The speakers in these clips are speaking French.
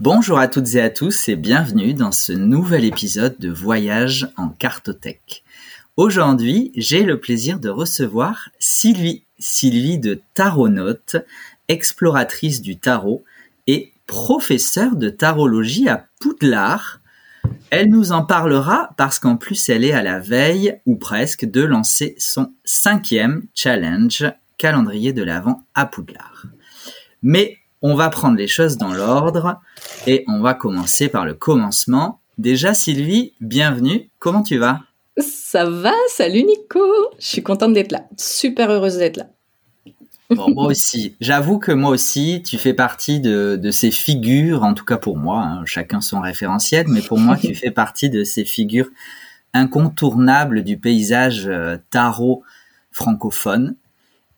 Bonjour à toutes et à tous et bienvenue dans ce nouvel épisode de Voyage en cartothèque. Aujourd'hui, j'ai le plaisir de recevoir Sylvie, Sylvie de Taronote, exploratrice du tarot et professeure de tarologie à Poudlard. Elle nous en parlera parce qu'en plus elle est à la veille, ou presque, de lancer son cinquième challenge calendrier de l'Avent à Poudlard. Mais on va prendre les choses dans l'ordre et on va commencer par le commencement. Déjà, Sylvie, bienvenue. Comment tu vas? Ça va, salut Nico. Je suis contente d'être là. Super heureuse d'être là. Bon, moi aussi. J'avoue que moi aussi, tu fais partie de, ces figures, en tout cas pour moi, hein, chacun son référentiel, mais pour moi, tu fais partie de ces figures incontournables du paysage euh, tarot francophone.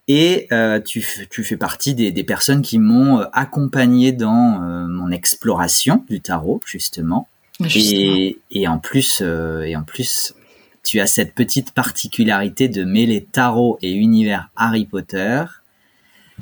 Et euh, tu, tu, fais partie des, des personnes qui m'ont euh, accompagné dans euh, mon exploration du tarot, justement. Et, et, en plus, et en plus, tu as cette petite particularité de mêler tarot et univers Harry Potter,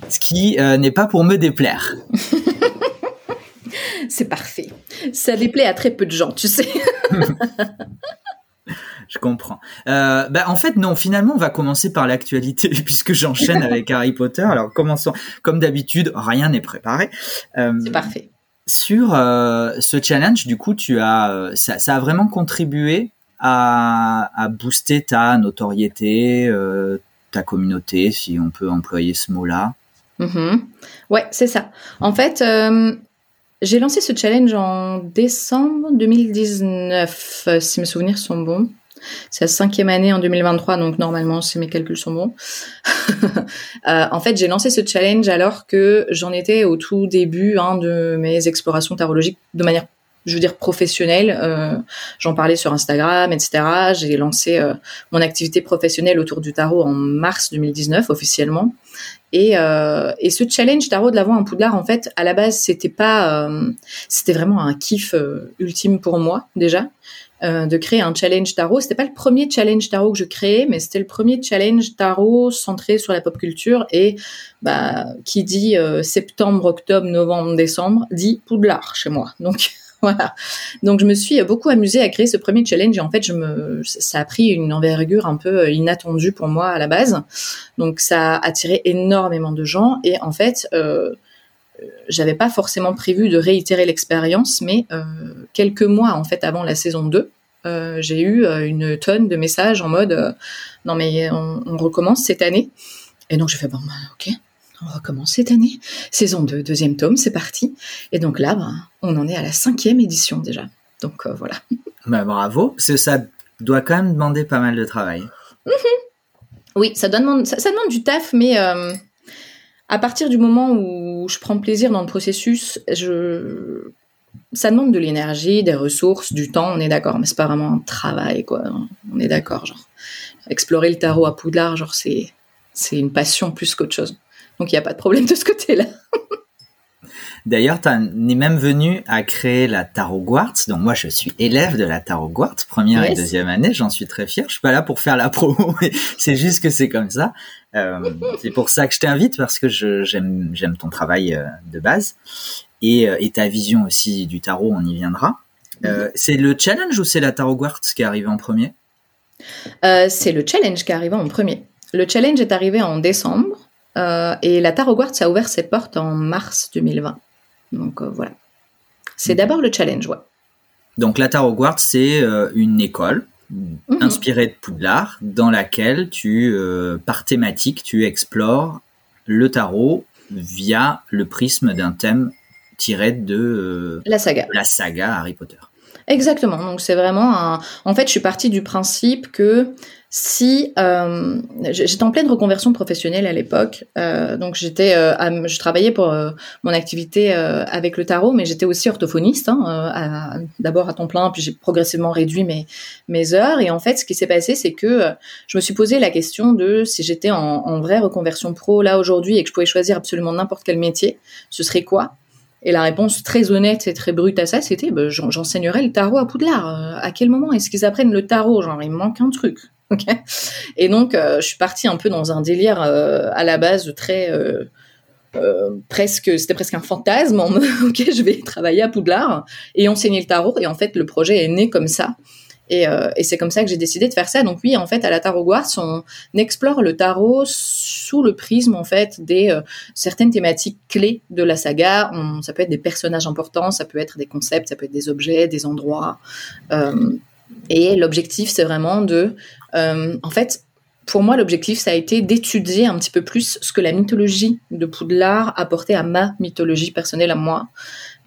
ce qui n'est pas pour me déplaire. C'est parfait. Ça déplaît à très peu de gens, tu sais. je comprends. Euh, bah, en fait, non, finalement, on va commencer par l'actualité, puisque j'enchaîne avec Harry Potter. Alors, commençons. Comme d'habitude, rien n'est préparé. Euh, C'est parfait. Sur euh, ce challenge, du coup, tu as, ça, ça, a vraiment contribué à, à booster ta notoriété, ta communauté, si on peut employer ce mot-là. Mm Ouais, c'est ça. En fait, j'ai lancé ce challenge en décembre 2019, si mes souvenirs sont bons. C'est la cinquième année en 2023, donc normalement, si mes calculs sont bons. euh, en fait, j'ai lancé ce challenge alors que j'en étais au tout début hein, de mes explorations tarologiques de manière je veux dire professionnelle. Euh, J'en parlais sur Instagram, etc. J'ai lancé euh, mon activité professionnelle autour du tarot en mars 2019 officiellement. Et, euh, et ce challenge tarot de l'avant en Poudlard, en fait, à la base, c'était pas, euh, c'était vraiment un kiff euh, ultime pour moi déjà. Euh, de créer un challenge tarot. C'était pas le premier challenge tarot que je créais, mais c'était le premier challenge tarot centré sur la pop culture et bah, qui dit euh, septembre, octobre, novembre, décembre, dit Poudlard chez moi. Donc Donc je me suis beaucoup amusée à créer ce premier challenge et en fait ça a pris une envergure un peu inattendue pour moi à la base. Donc ça a attiré énormément de gens et en fait euh, j'avais pas forcément prévu de réitérer l'expérience, mais euh, quelques mois en fait avant la saison 2, euh, j'ai eu euh, une tonne de messages en mode euh, non mais on, on, recommence cette année. Et donc j'ai fait bon bah, ok, on recommence cette année. Saison 2, deuxième tome, c'est parti. Et donc là, bah, on en est à la cinquième édition déjà. Donc euh, voilà. Bah, bravo, parce que ça doit quand même demander pas mal de travail. Mm -hmm. Oui, ça, demande, ça, ça, demande du taf, mais à partir du moment où je prends plaisir dans le processus, je... ça demande de l'énergie, des ressources, du temps, on est d'accord, mais c'est pas vraiment un travail, quoi. On est d'accord, genre. Explorer le tarot à Poudlard, genre, c'est, c'est une passion plus qu'autre chose. Donc, il n'y a pas de problème de ce côté-là. D'ailleurs, tu es même venu à créer la Tarot Quartz. Donc moi, je suis élève de la Tarot Quartz, première yes. et deuxième année. J'en suis très fier. Je suis pas là pour faire la promo, mais c'est juste que c'est comme ça. Euh, c'est pour ça que je t'invite parce que j'aime ton travail euh, de base et, euh, et, ta vision aussi du tarot. On y viendra. Euh, c'est le challenge ou c'est la Tarot Quartz qui est arrivé en premier? C'est le challenge qui est arrivé en premier. Le challenge est arrivé en décembre et la Tarot Quartz a ouvert ses portes en mars 2020. Donc euh, voilà. C'est d'abord le challenge, ouais. Donc la Tarot c'est euh, une école -hmm. inspirée de Poudlard dans laquelle tu, euh, par thématique, tu explores le tarot via le prisme d'un thème tiré de euh, la saga. la saga Harry Potter. Exactement. Donc c'est vraiment un. En fait, je suis partie du principe que si euh, j'étais en pleine reconversion professionnelle à l'époque, euh, donc j'étais, euh, je travaillais pour euh, mon activité euh, avec le tarot, mais j'étais aussi orthophoniste, hein, d'abord à temps plein, puis j'ai progressivement réduit mes mes heures. Et en fait, ce qui s'est passé, c'est que je me suis posé la question de si j'étais en, en vraie reconversion pro là aujourd'hui et que je pouvais choisir absolument n'importe quel métier, ce serait quoi? Et la réponse très honnête et très brute à ça, c'était bah, j'enseignerai le tarot à Poudlard. À quel moment? Est-ce qu'ils apprennent le tarot? Genre, il manque un truc. Et donc, euh, je suis partie un peu dans un délire euh, à la base très, euh, presque, c'était presque un fantasme. Ok, je vais travailler à Poudlard et enseigner le tarot. Et en fait, le projet est né comme ça. Et, c'est comme ça que j'ai décidé de faire ça. Donc oui, en fait, à la Tarot on explore le tarot sous le prisme en fait des certaines thématiques clés de la saga. Ça peut être des personnages importants, ça peut être des concepts, ça peut être des objets, des endroits. Et l'objectif, c'est vraiment de, euh, en fait, pour moi, l'objectif, ça a été d'étudier un petit peu plus ce que la mythologie de Poudlard apportait à ma mythologie personnelle à moi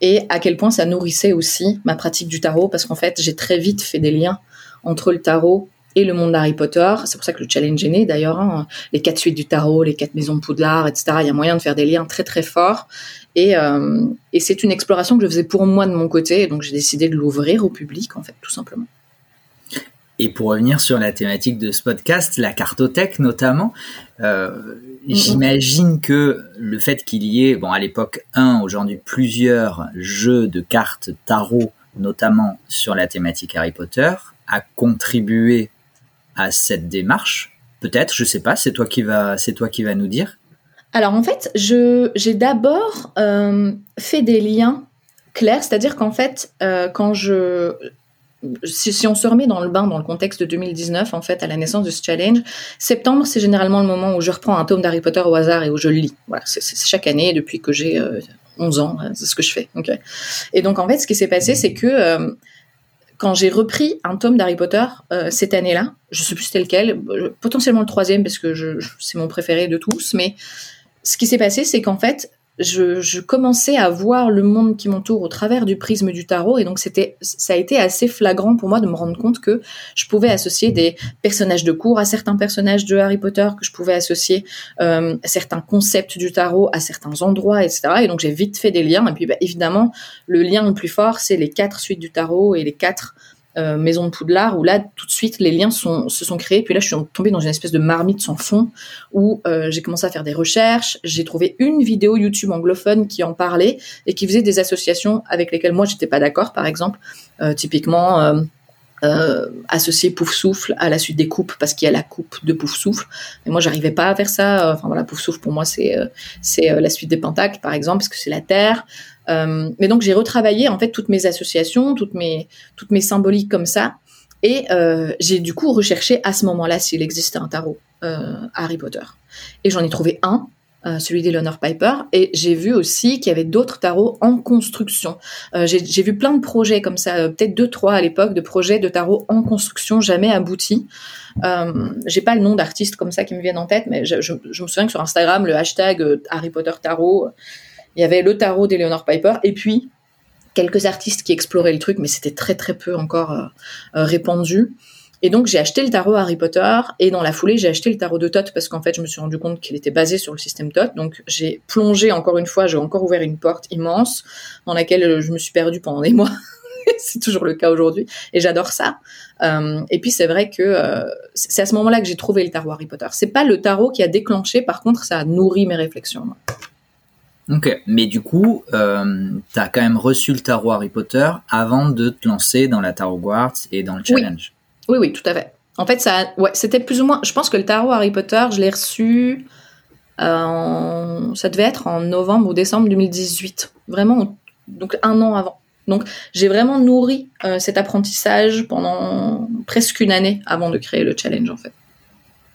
et à quel point ça nourrissait aussi ma pratique du tarot parce qu'en fait, j'ai très vite fait des liens entre le tarot et le monde d'Harry Potter. C'est pour ça que le challenge est né d'ailleurs. Hein. Les quatre suites du tarot, les quatre maisons de Poudlard, etc. Il y a moyen de faire des liens très très forts. Et, euh, et c'est une exploration que je faisais pour moi de mon côté. donc j'ai décidé de l'ouvrir au public en fait, tout simplement. Et pour revenir sur la thématique de ce podcast, la cartothèque notamment, euh, j'imagine que le fait qu'il y ait, bon à l'époque un, aujourd'hui plusieurs jeux de cartes tarot, notamment sur la thématique Harry Potter, a contribué à cette démarche. Peut-être, je sais pas. C'est toi qui va, c'est toi qui va nous dire. Alors en fait, je j'ai d'abord euh, fait des liens clairs, c'est-à-dire qu'en fait, euh, quand je si, on se remet dans le bain dans le contexte de 2019, en fait, à la naissance de ce challenge, septembre, c'est généralement le moment où je reprends un tome d'Harry Potter au hasard et où je le lis. Voilà, c'est chaque année depuis que j'ai 11 euh, ans, hein, c'est ce que je fais. Et donc, en fait, ce qui s'est passé, c'est que euh, quand j'ai repris un tome d'Harry Potter euh, cette année-là, je sais plus c'était lequel, potentiellement le troisième parce que c'est mon préféré de tous, mais ce qui s'est passé, c'est qu'en fait, je, commençais à voir le monde qui m'entoure au travers du prisme du tarot et donc c'était ça a été assez flagrant pour moi de me rendre compte que je pouvais associer des personnages de cours à certains personnages de Harry Potter que je pouvais associer euh, certains concepts du tarot à certains endroits etc et donc j'ai vite fait des liens. Et puis bah, évidemment le lien le plus fort c'est les quatre suites du tarot et les quatre euh, Maison de Poudlard, où là, tout de suite, les liens se sont créés. Puis là, je suis tombée dans une espèce de marmite sans fond, où euh, j'ai commencé à faire des recherches. J'ai trouvé une vidéo YouTube anglophone qui en parlait et qui faisait des associations avec lesquelles moi, j'étais pas d'accord, par exemple. Euh, typiquement... Euh, associer Pouf Souffle à la suite des coupes parce qu'il y a la coupe de Pouf Souffle. Mais moi, j'arrivais pas à faire ça. Enfin voilà, Pouf Souffle pour moi, c'est c'est la suite des pentacles par exemple parce que c'est la terre. Euh, mais donc j'ai retravaillé en fait toutes mes associations, toutes mes toutes mes symboliques comme ça, et euh, j'ai du coup recherché à ce moment-là s'il existait un tarot euh, Harry Potter. Et j'en ai trouvé un, euh, celui d'Eleanor Piper, et j'ai vu aussi qu'il y avait d'autres tarots en construction. Euh, j'ai vu plein de projets comme ça, euh, peut-être deux trois à l'époque, de projets de tarot en construction jamais aboutis. Euh, j'ai pas le nom d'artiste comme ça qui me viennent en tête, mais je, me souviens que sur Instagram, le hashtag Harry Potter Tarot il y avait le tarot d'Eleanor Piper et puis quelques artistes qui exploraient le truc, mais c'était très très peu encore répandu. Et donc j'ai acheté le tarot Harry Potter et dans la foulée j'ai acheté le tarot de Thoth parce qu'en fait je me suis rendu compte qu'il était basé sur le système Thoth. Donc j'ai plongé encore une fois, j'ai encore ouvert une porte immense dans laquelle euh, je me suis perdue pendant des mois. c'est toujours le cas aujourd'hui et j'adore ça. Euh, et puis c'est vrai que euh, c'est à ce moment-là que j'ai trouvé le tarot Harry Potter. C'est pas le tarot qui a déclenché, par contre ça a nourri mes réflexions. Ok, mais du coup, euh, tu as quand même reçu le tarot Harry Potter avant de te lancer dans la Tarot Quartz et dans le challenge. Oui, oui, tout à fait. En fait, ça, ouais, c'était plus ou moins. Je pense que le tarot Harry Potter, je l'ai reçu. Euh, ça devait être en novembre ou décembre 2018. Vraiment, donc un an avant. Donc, j'ai vraiment nourri euh, cet apprentissage pendant presque une année avant de créer le challenge, en fait.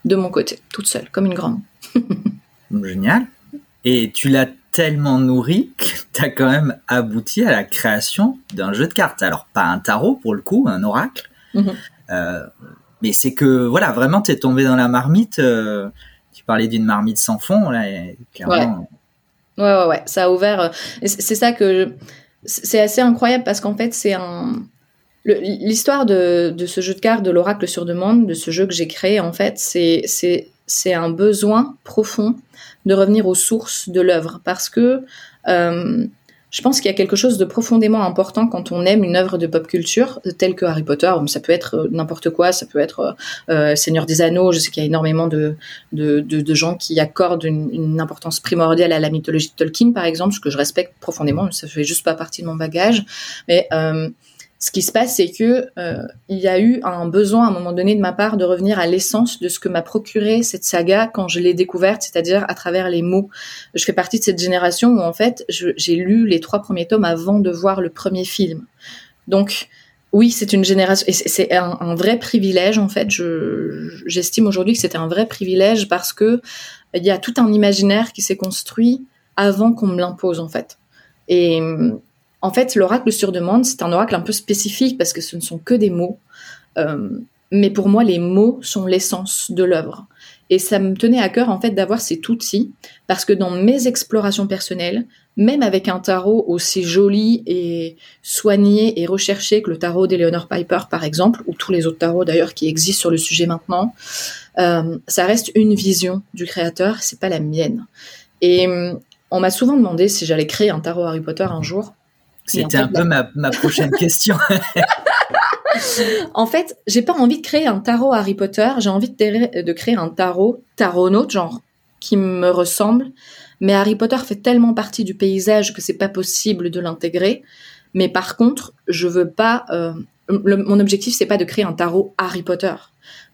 De mon côté, toute seule, comme une grande. Génial. Et tu l'as tellement nourri que tu as quand même abouti à la création d'un jeu de cartes. Alors, pas un tarot pour le coup, un oracle. Mhm. Mais c'est que, voilà, vraiment, tu es tombé dans la marmite. Euh, tu parlais d'une marmite sans fond, là, clairement. Ouais. ouais, ouais, Ça a ouvert. Euh, c'est ça que. C'est assez incroyable parce qu'en fait, c'est un. L'histoire de, ce jeu de cartes, de l'oracle sur demande, de ce jeu que j'ai créé, en fait, c'est un besoin profond de revenir aux sources de l'œuvre parce que euh, je pense qu'il y a quelque chose de profondément important quand on aime une œuvre de pop culture telle que Harry Potter. Ça peut être euh, n'importe quoi, ça peut être euh, Seigneur des Anneaux. Je sais qu'il y a énormément de, de, de, gens qui accordent une, importance primordiale à la mythologie de Tolkien, par exemple, ce que je respecte profondément. Ça fait juste pas partie de mon bagage, mais Ce qui se passe, c'est que euh, il y a eu un besoin à un moment donné de ma part de revenir à l'essence de ce que m'a procuré cette saga quand je l'ai découverte, c'est-à-dire à travers les mots. Je fais partie de cette génération où en fait j'ai lu les trois premiers tomes avant de voir le premier film. Donc oui, c'est une génération et c'est un, vrai privilège en fait. j'estime aujourd'hui que c'était un vrai privilège parce que il y a tout un imaginaire qui s'est construit avant qu'on me l'impose en fait. Et en fait, l'oracle sur demande, c'est un oracle un peu spécifique parce que ce ne sont que des mots. Euh, mais pour moi, les mots sont l'essence de l'œuvre. Et ça me tenait à cœur en fait d'avoir cet outil parce que dans mes explorations personnelles, même avec un tarot aussi joli et soigné et recherché que le tarot d'Eleanor Piper par exemple, ou tous les autres tarots d'ailleurs qui existent sur le sujet maintenant, euh, ça reste une vision du créateur, c'est pas la mienne. Et on m'a souvent demandé si j'allais créer un tarot Harry Potter un jour. C'était un peu ma, prochaine question. en fait, j'ai pas envie de créer un tarot Harry Potter, j'ai envie de, créer un tarot taronaute, genre, qui me ressemble. Mais Harry Potter fait tellement partie du paysage que c'est pas possible de l'intégrer. Mais par contre, je veux pas. Euh, mon objectif, c'est pas de créer un tarot Harry Potter.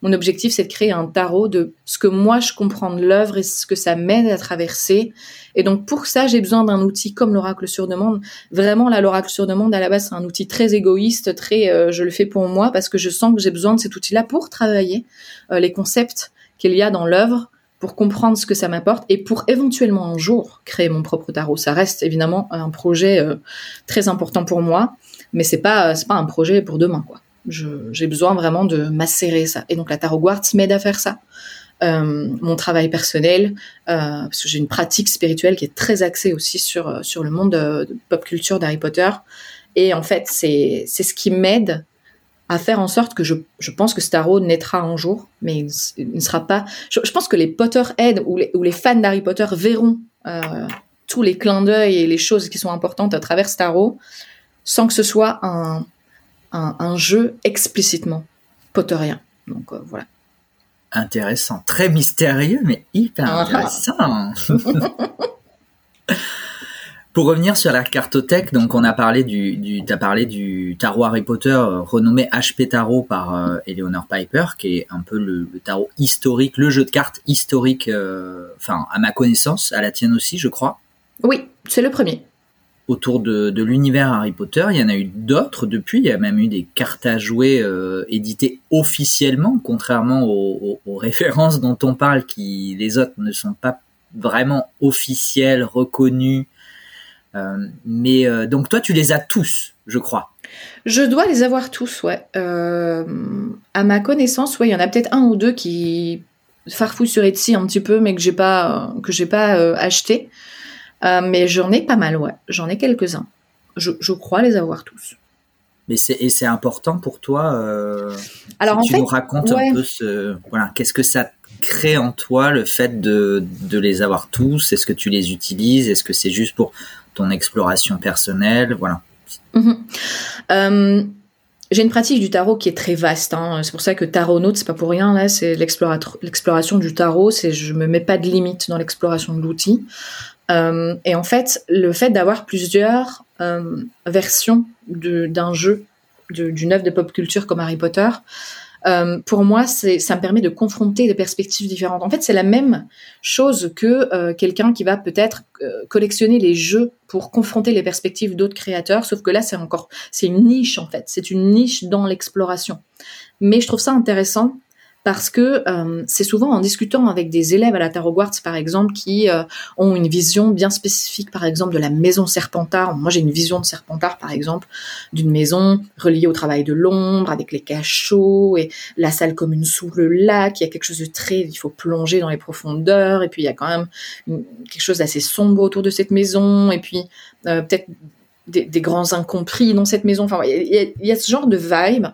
Mon objectif, c'est de créer un tarot de ce que moi je comprends de l'œuvre et ce que ça m'aide à traverser. Et donc pour ça, j'ai besoin d'un outil comme l'oracle sur demande. Vraiment, là, l'oracle sur demande, à la base, c'est un outil très égoïste, très euh, je le fais pour moi parce que je sens que j'ai besoin de cet outil-là pour travailler euh, les concepts qu'il y a dans l'œuvre pour comprendre ce que ça m'apporte et pour éventuellement un jour créer mon propre tarot. Ça reste évidemment un projet euh, très important pour moi, mais c'est pas c'est pas un projet pour demain quoi j'ai besoin vraiment de macérer ça. Et donc la tarot quartz m'aide à faire ça. Euh, mon travail personnel, euh, parce que j'ai une pratique spirituelle qui est très axée aussi sur euh, sur le monde de, pop culture d'Harry Potter. Et en fait, c'est ce qui m'aide à faire en sorte que je, je pense que tarot naîtra un jour, mais il, ne sera pas. Je, pense que les Potterheads ou les, ou les fans d'Harry Potter verront tous les clins d'œil et les choses qui sont importantes à travers tarot, sans que ce soit un, un, jeu explicitement potterien. Donc euh, voilà. Intéressant, très mystérieux, mais hyper ah. intéressant. Pour revenir sur la cartothèque, donc on a parlé du, du as parlé du tarot Harry Potter euh, renommé HP Tarot par euh, Eleanor Piper, qui est un peu le, tarot historique, le jeu de cartes historique, enfin à ma connaissance, à la tienne aussi, je crois. Oui, c'est le premier autour de, l'univers Harry Potter. Il y en a eu d'autres depuis. Il y a même eu des cartes à jouer euh, éditées officiellement, contrairement aux, références dont on parle, qui les autres ne sont pas vraiment officielles, reconnues. Euh, mais euh, donc toi, tu les as tous, je crois. Je dois les avoir tous, ouais. à ma connaissance, ouais, il y en a peut-être un ou deux qui farfouillent sur Etsy un petit peu, mais que j'ai pas que j'ai pas acheté. Euh, mais j'en ai pas mal, ouais. J'en ai quelques-uns. Je, crois les avoir tous. Mais c'est et c'est important pour toi. Euh, Alors tu nous racontes un peu ce voilà qu'est-ce que ça crée en toi le fait de de les avoir tous? Est-ce que tu les utilises? Est-ce que c'est juste pour ton exploration personnelle? Voilà. Mm-hmm. Euh, j'ai une pratique du tarot qui est très vaste. Hein. C'est pour ça que tarot note, c'est pas pour rien. Là, c'est l'exploration du tarot. C'est je me mets pas de limite dans l'exploration de l'outil. Euh, et en fait, le fait d'avoir plusieurs euh, versions d'un jeu, d'une œuvre de pop culture comme Harry Potter, euh, pour moi, ça me permet de confronter des perspectives différentes. En fait, c'est la même chose que quelqu'un qui va peut-être collectionner les jeux pour confronter les perspectives d'autres créateurs, sauf que là, c'est encore, c'est une niche en fait, c'est une niche dans l'exploration. Mais je trouve ça intéressant parce que euh, c'est souvent en discutant avec des élèves à la Tarot par exemple, qui euh, ont une vision bien spécifique, par exemple, de la maison Serpentard. Moi, j'ai une vision de Serpentard, par exemple, d'une maison reliée au travail de l'ombre, avec les cachots et la salle commune sous le lac. Il y a quelque chose de très, il faut plonger dans les profondeurs, et puis il y a quand même quelque chose d'assez sombre autour de cette maison, et puis euh, peut-être des, grands incompris dans cette maison. Enfin, il y, a, ce genre de vibe.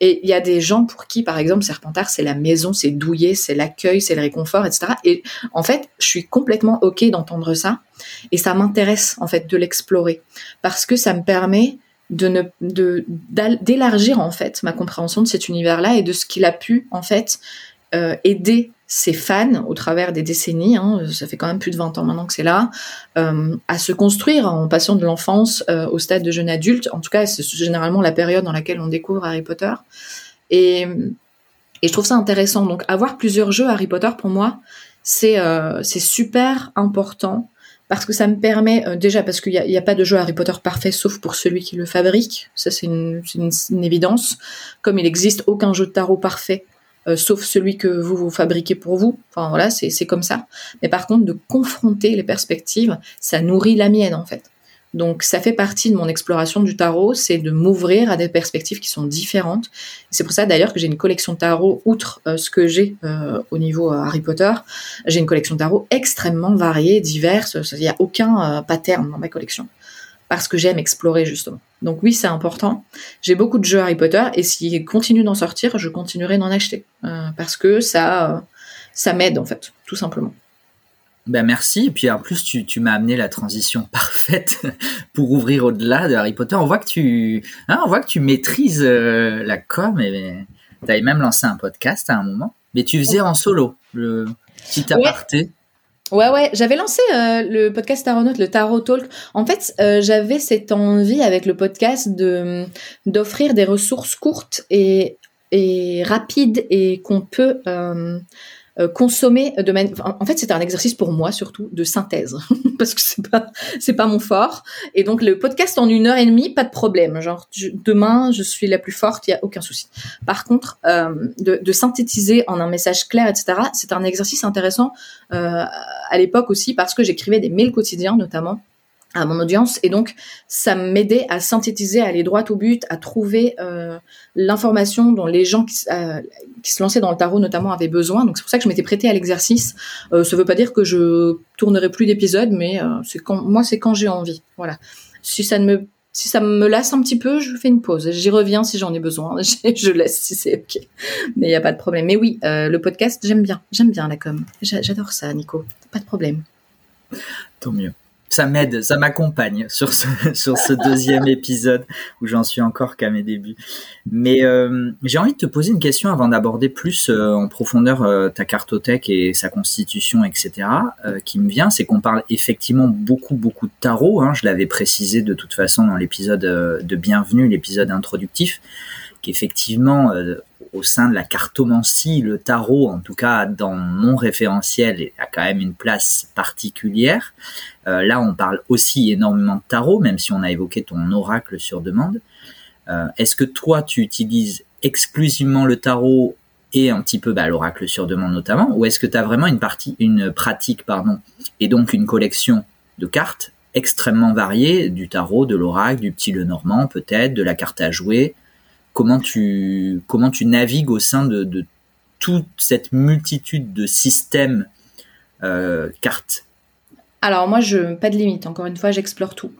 Et il y a des gens pour qui, par exemple, Serpentard, c'est la maison, c'est douillet, c'est l'accueil, c'est le réconfort, etc. Et en fait, je suis complètement OK d'entendre ça. Et ça m'intéresse, en fait, de l'explorer. Parce que ça me permet de ne, de, d'élargir, en fait, ma compréhension de cet univers-là et de ce qu'il a pu, en fait, aider ses fans au travers des décennies, hein, ça fait quand même plus de 20 ans maintenant que c'est là, à se construire en passant de l'enfance au stade de jeune adulte. En tout cas, c'est généralement la période dans laquelle on découvre Harry Potter. Et, et je trouve ça intéressant. Donc, avoir plusieurs jeux Harry Potter, pour moi, c'est super important parce que ça me permet euh, déjà parce qu'il n'y a, a, pas de jeu Harry Potter parfait sauf pour celui qui le fabrique, ça c'est une, une, évidence. Comme il n'existe aucun jeu de tarot parfait euh, sauf celui que vous vous fabriquez pour vous. Enfin voilà, c'est comme ça. Mais par contre, de confronter les perspectives, ça nourrit la mienne en fait. Donc ça fait partie de mon exploration du tarot, c'est de m'ouvrir à des perspectives qui sont différentes. C'est pour ça d'ailleurs que j'ai une collection tarot, outre euh, ce que j'ai euh, au niveau Harry Potter, j'ai une collection tarot extrêmement variée, diverse. Il n'y a aucun pattern dans ma collection parce que j'aime explorer justement. Donc oui, c'est important. J'ai beaucoup de jeux Harry Potter et s'ils continuent d'en sortir, je continuerai d'en acheter parce que ça, ça m'aide en fait, tout simplement. Ben merci. Et puis en plus, tu, tu m'as amené la transition parfaite pour ouvrir au-delà de Harry Potter. On voit que tu, hein, on voit que tu maîtrises euh, la com et tu avais même lancé un podcast à un moment. Mais tu faisais en solo le petit aparté. Ouais, ouais, j'avais lancé euh, le podcast le Tarot Talk. En fait, euh, j'avais cette envie avec le podcast de d'offrir des ressources courtes et, et rapides et qu'on peut euh, consommer de manière. En fait, c'était un exercice pour moi surtout de synthèse parce que c'est pas c'est pas mon fort. Et donc le podcast en une heure et demie, pas de problème. Genre demain, je suis la plus forte, il y a aucun souci. Par contre, euh, de, de, synthétiser en un message clair, etc. C'est un exercice intéressant euh, à l'époque aussi parce que j'écrivais des mails quotidiens notamment à mon audience et donc ça m'aidait à synthétiser, à aller droit au but, à trouver euh, l'information dont les gens qui, euh, qui, se lançaient dans le tarot notamment avaient besoin. Donc c'est pour ça que je m'étais prêtée à l'exercice. Euh, ça veut pas dire que je tournerai plus d'épisodes, mais euh, c'est quand moi c'est quand j'ai envie. Voilà. Si ça ne me si ça me lasse un petit peu, je fais une pause. J'y reviens si j'en ai besoin. je laisse si c'est ok. Mais il y a pas de problème. Mais oui, euh, le podcast, j'aime bien. J'aime bien la com. J'adore ça, Nico. Pas de problème. Tant mieux ça m'aide, ça m'accompagne sur ce sur ce deuxième épisode où j'en suis encore qu'à mes débuts. Mais euh, j'ai envie de te poser une question avant d'aborder plus euh, en profondeur euh, ta cartothèque et sa constitution, etc. qui me vient, c'est qu'on parle effectivement beaucoup beaucoup de tarot. Hein, je l'avais précisé de toute façon dans l'épisode de Bienvenue, l'épisode introductif, qu'effectivement au sein de la cartomancie, le tarot, en tout cas dans mon référentiel, a quand même une place particulière. Euh, là, on parle aussi énormément de tarot, même si on a évoqué ton oracle sur demande. Euh, est-ce que toi, tu utilises exclusivement le tarot et un petit peu bah, l'oracle sur demande notamment, ou est-ce que tu as vraiment une partie, une pratique, pardon, et donc une collection de cartes extrêmement variées, du tarot, de l'oracle, du petit le normand peut-être, de la carte à jouer, comment tu navigues au sein de, toute cette multitude de systèmes euh, cartes? Alors moi, je pas de limite. Encore une fois, j'explore tout.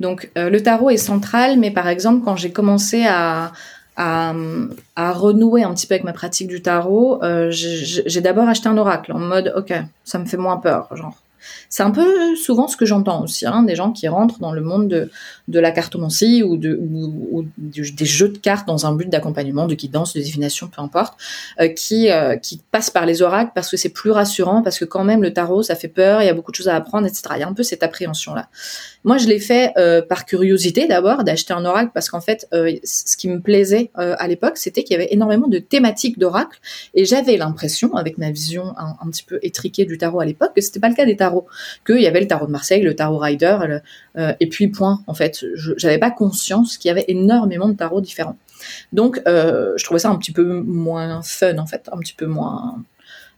Donc euh, le tarot est central, mais par exemple, quand j'ai commencé à, à, renouer un petit peu avec ma pratique du tarot, euh, j'ai d'abord acheté un oracle en mode ok, ça me fait moins peur, genre c'est un peu souvent ce que j'entends aussi, hein, des gens qui rentrent dans le monde de, la cartomancie ou, de, ou, des jeux de cartes dans un but d'accompagnement, de guidance, de divination, peu importe, euh, qui, euh, qui passent par les oracles parce que c'est plus rassurant, parce que quand même le tarot, ça fait peur, il y a beaucoup de choses à apprendre, etc. Il y a un peu cette appréhension-là. Moi, je l'ai fait euh, par curiosité d'abord, d'acheter un oracle, parce qu'en fait, ce qui me plaisait à l'époque, c'était qu'il y avait énormément de thématiques d'oracles, et j'avais l'impression, avec ma vision un, petit peu étriquée du tarot à l'époque, que c'était pas le cas des tarots qu'il y avait le tarot de Marseille, le tarot Rider, euh, et puis point. En fait, je n'avais pas conscience qu'il y avait énormément de tarots différents. Donc, euh, je trouvais ça un petit peu moins fun, en fait, un petit peu moins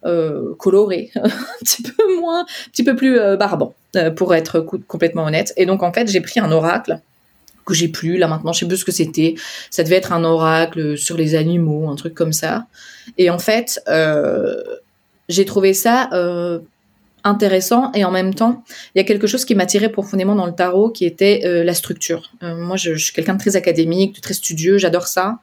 euh, coloré, un petit peu moins, un petit peu plus barbant, pour être complètement honnête. Et donc, en fait, j'ai pris un oracle que j'ai plus là maintenant je sais plus ce que c'était ça devait être un oracle sur les animaux un truc comme ça et en fait j'ai trouvé ça intéressant et en même temps, il y a quelque chose qui m'attirait profondément dans le tarot qui était euh, la structure. Euh, moi, je, suis quelqu'un de très académique, de très studieux, j'adore ça.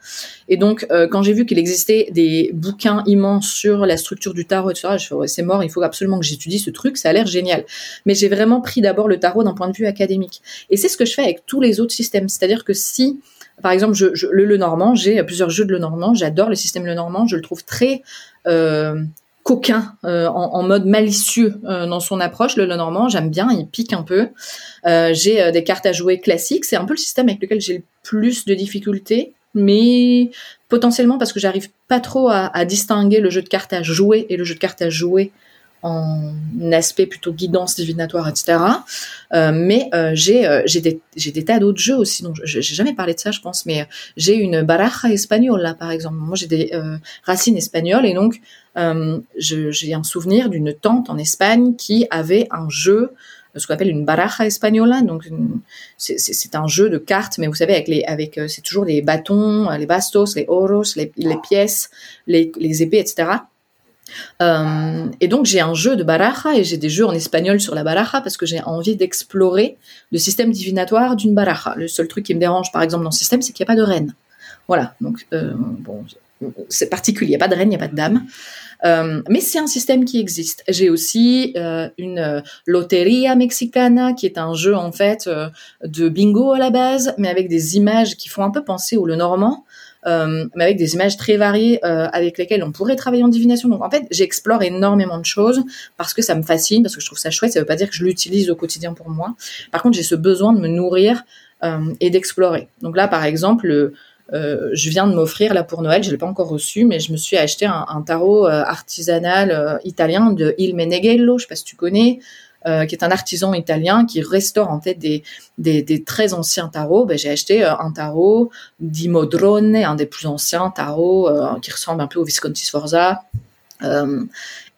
Et donc, euh, quand j'ai vu qu'il existait des bouquins immenses sur la structure du tarot, etc., je c'est mort, il faut absolument que j'étudie ce truc, ça a l'air génial. Mais j'ai vraiment pris d'abord le tarot d'un point de vue académique. Et c'est ce que je fais avec tous les autres systèmes. C'est-à-dire que si par exemple, je, le Lenormand, j'ai plusieurs jeux de Lenormand, j'adore le système Lenormand, je le trouve très coquin, euh, en, mode malicieux euh, dans son approche. Le Lenormand, j'aime bien, il pique un peu. Euh, j'ai des cartes à jouer classiques, c'est un peu le système avec lequel j'ai le plus de difficultés, mais potentiellement parce que j'arrive pas trop à, à, distinguer le jeu de cartes à jouer et le jeu de cartes à jouer en aspect plutôt guidance divinatoire, etc. Euh, mais euh, j'ai euh, des des tas d'autres jeux aussi. Donc j'ai jamais parlé de ça, je pense, mais j'ai une baraja espagnole là, par exemple. Moi, j'ai des racines espagnoles et donc j'ai un souvenir d'une tante en Espagne qui avait un jeu ce qu'on appelle une baraja española. Donc, c'est un jeu de cartes, mais vous savez, avec les, avec, c'est toujours les bâtons, les bastos, les oros, les, les pièces, les, les épées, etc. Euh, et donc j'ai un jeu de baraja et j'ai des jeux en espagnol sur la baraja parce que j'ai envie d'explorer le système divinatoire d'une baraja. Le seul truc qui me dérange par exemple dans ce système, c'est qu'il n'y a pas de reine. Voilà, donc euh, bon, c'est particulier, il n'y a pas de reine, il n'y a pas de dame. Euh, mais c'est un système qui existe. J'ai aussi une Loteria Mexicana, qui est un jeu en fait de bingo à la base, mais avec des images qui font un peu penser au Lenormand euh, mais avec des images très variées euh, avec lesquelles on pourrait travailler en divination. Donc en fait, j'explore énormément de choses parce que ça me fascine, parce que je trouve ça chouette. Ça veut pas dire que je l'utilise au quotidien pour moi. Par contre, j'ai ce besoin de me nourrir euh, et d'explorer. Donc là, par exemple, euh, je viens de m'offrir là pour Noël, je l'ai pas encore reçu, mais je me suis acheté un, un tarot euh, artisanal euh, italien de Il Meneghello, je sais pas si tu connais, euh, qui est un artisan italien qui restaure en fait des, très anciens tarots. Ben, j'ai acheté euh, un tarot d'Imodrone, un des plus anciens tarots euh, qui ressemble un peu au Visconti Sforza.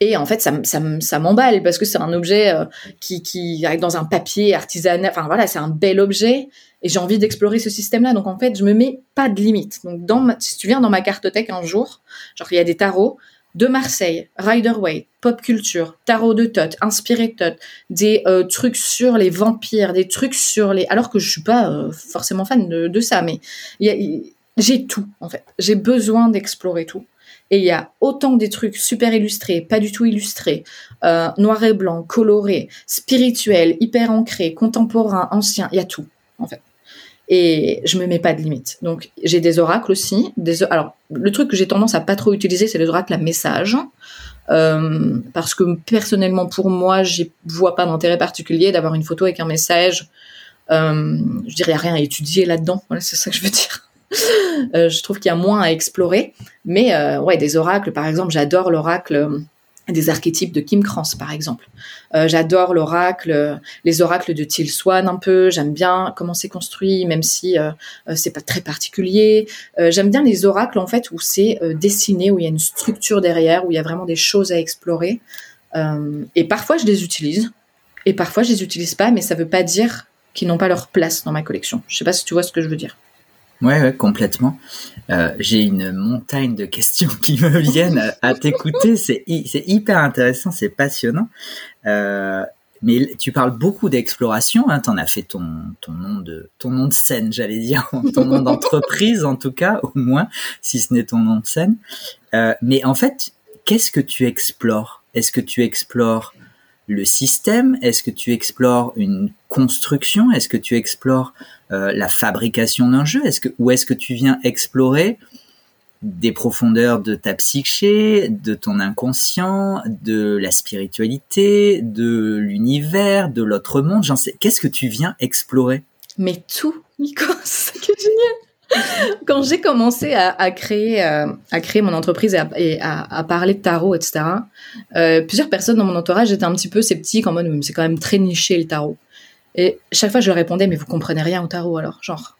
Et en fait, ça, m'emballe parce que c'est un objet qui, qui arrive dans un papier artisanal. Enfin voilà, c'est un bel objet et j'ai envie d'explorer ce système-là. Donc en fait, je me mets pas de limite. Donc si tu viens dans ma cartothèque un jour, genre il y a des tarots, de Marseille, Rider pop culture, tarot de Tot, inspiré Tot, des euh, trucs sur les vampires, des trucs sur les. Alors que je suis pas euh, forcément fan de, de ça, mais j'ai tout en fait. J'ai besoin d'explorer tout. Et il y a autant des trucs super illustrés, pas du tout illustrés, euh, noir et blanc, colorés, spirituels, hyper ancrés, contemporains, anciens. Il y a tout en fait et je me mets pas de limite. Donc j'ai des oracles aussi. Alors le truc que j'ai tendance à pas trop utiliser, c'est les oracles à message. Euh, parce que personnellement pour moi, je vois pas d'intérêt particulier d'avoir une photo avec un message. Euh, je dirais rien à étudier là-dedans. Voilà, c'est ça que je veux dire. euh, je trouve qu'il y a moins à explorer. Mais ouais, des oracles, par exemple, j'adore l'oracle des archétypes de Kim Krans par exemple. Euh, j'adore l'oracle, les oracles de Till Swan un peu. J'aime bien comment c'est construit, même si euh, euh c'est pas très particulier. J'aime bien les oracles en fait où c'est dessiné, où il y a une structure derrière, où il y a vraiment des choses à explorer. et parfois je les utilise, et parfois je les utilise pas, mais ça veut pas dire qu'ils n'ont pas leur place dans ma collection. Je sais pas si tu vois ce que je veux dire. Ouais, ouais, complètement. Euh, j'ai une montagne de questions qui me viennent à, t'écouter. C'est hyper intéressant, c'est passionnant. Euh, mais tu parles beaucoup d'exploration. Hein, T'en as fait ton ton nom de ton nom de scène, j'allais dire, ton nom d'entreprise en tout cas, au moins, si ce n'est ton nom de scène. Euh, mais en fait, qu'est-ce que tu explores? Est-ce que tu explores le système? Est-ce que tu explores une construction? Est-ce que tu explores la fabrication d'un jeu? Est-ce que ou est-ce que tu viens explorer des profondeurs de ta psyché, de ton inconscient, de la spiritualité, de l'univers, de l'autre monde, j'en sais. Qu'est-ce que tu viens explorer? Mais tout, Nico, c'est génial. Quand j'ai commencé à, créer, euh, à créer mon entreprise et, à parler de tarot, etc., euh, plusieurs personnes dans mon entourage étaient un petit peu sceptiques en mode c'est quand même très niché le tarot. Et chaque fois je leur répondais mais vous comprenez rien au tarot alors, genre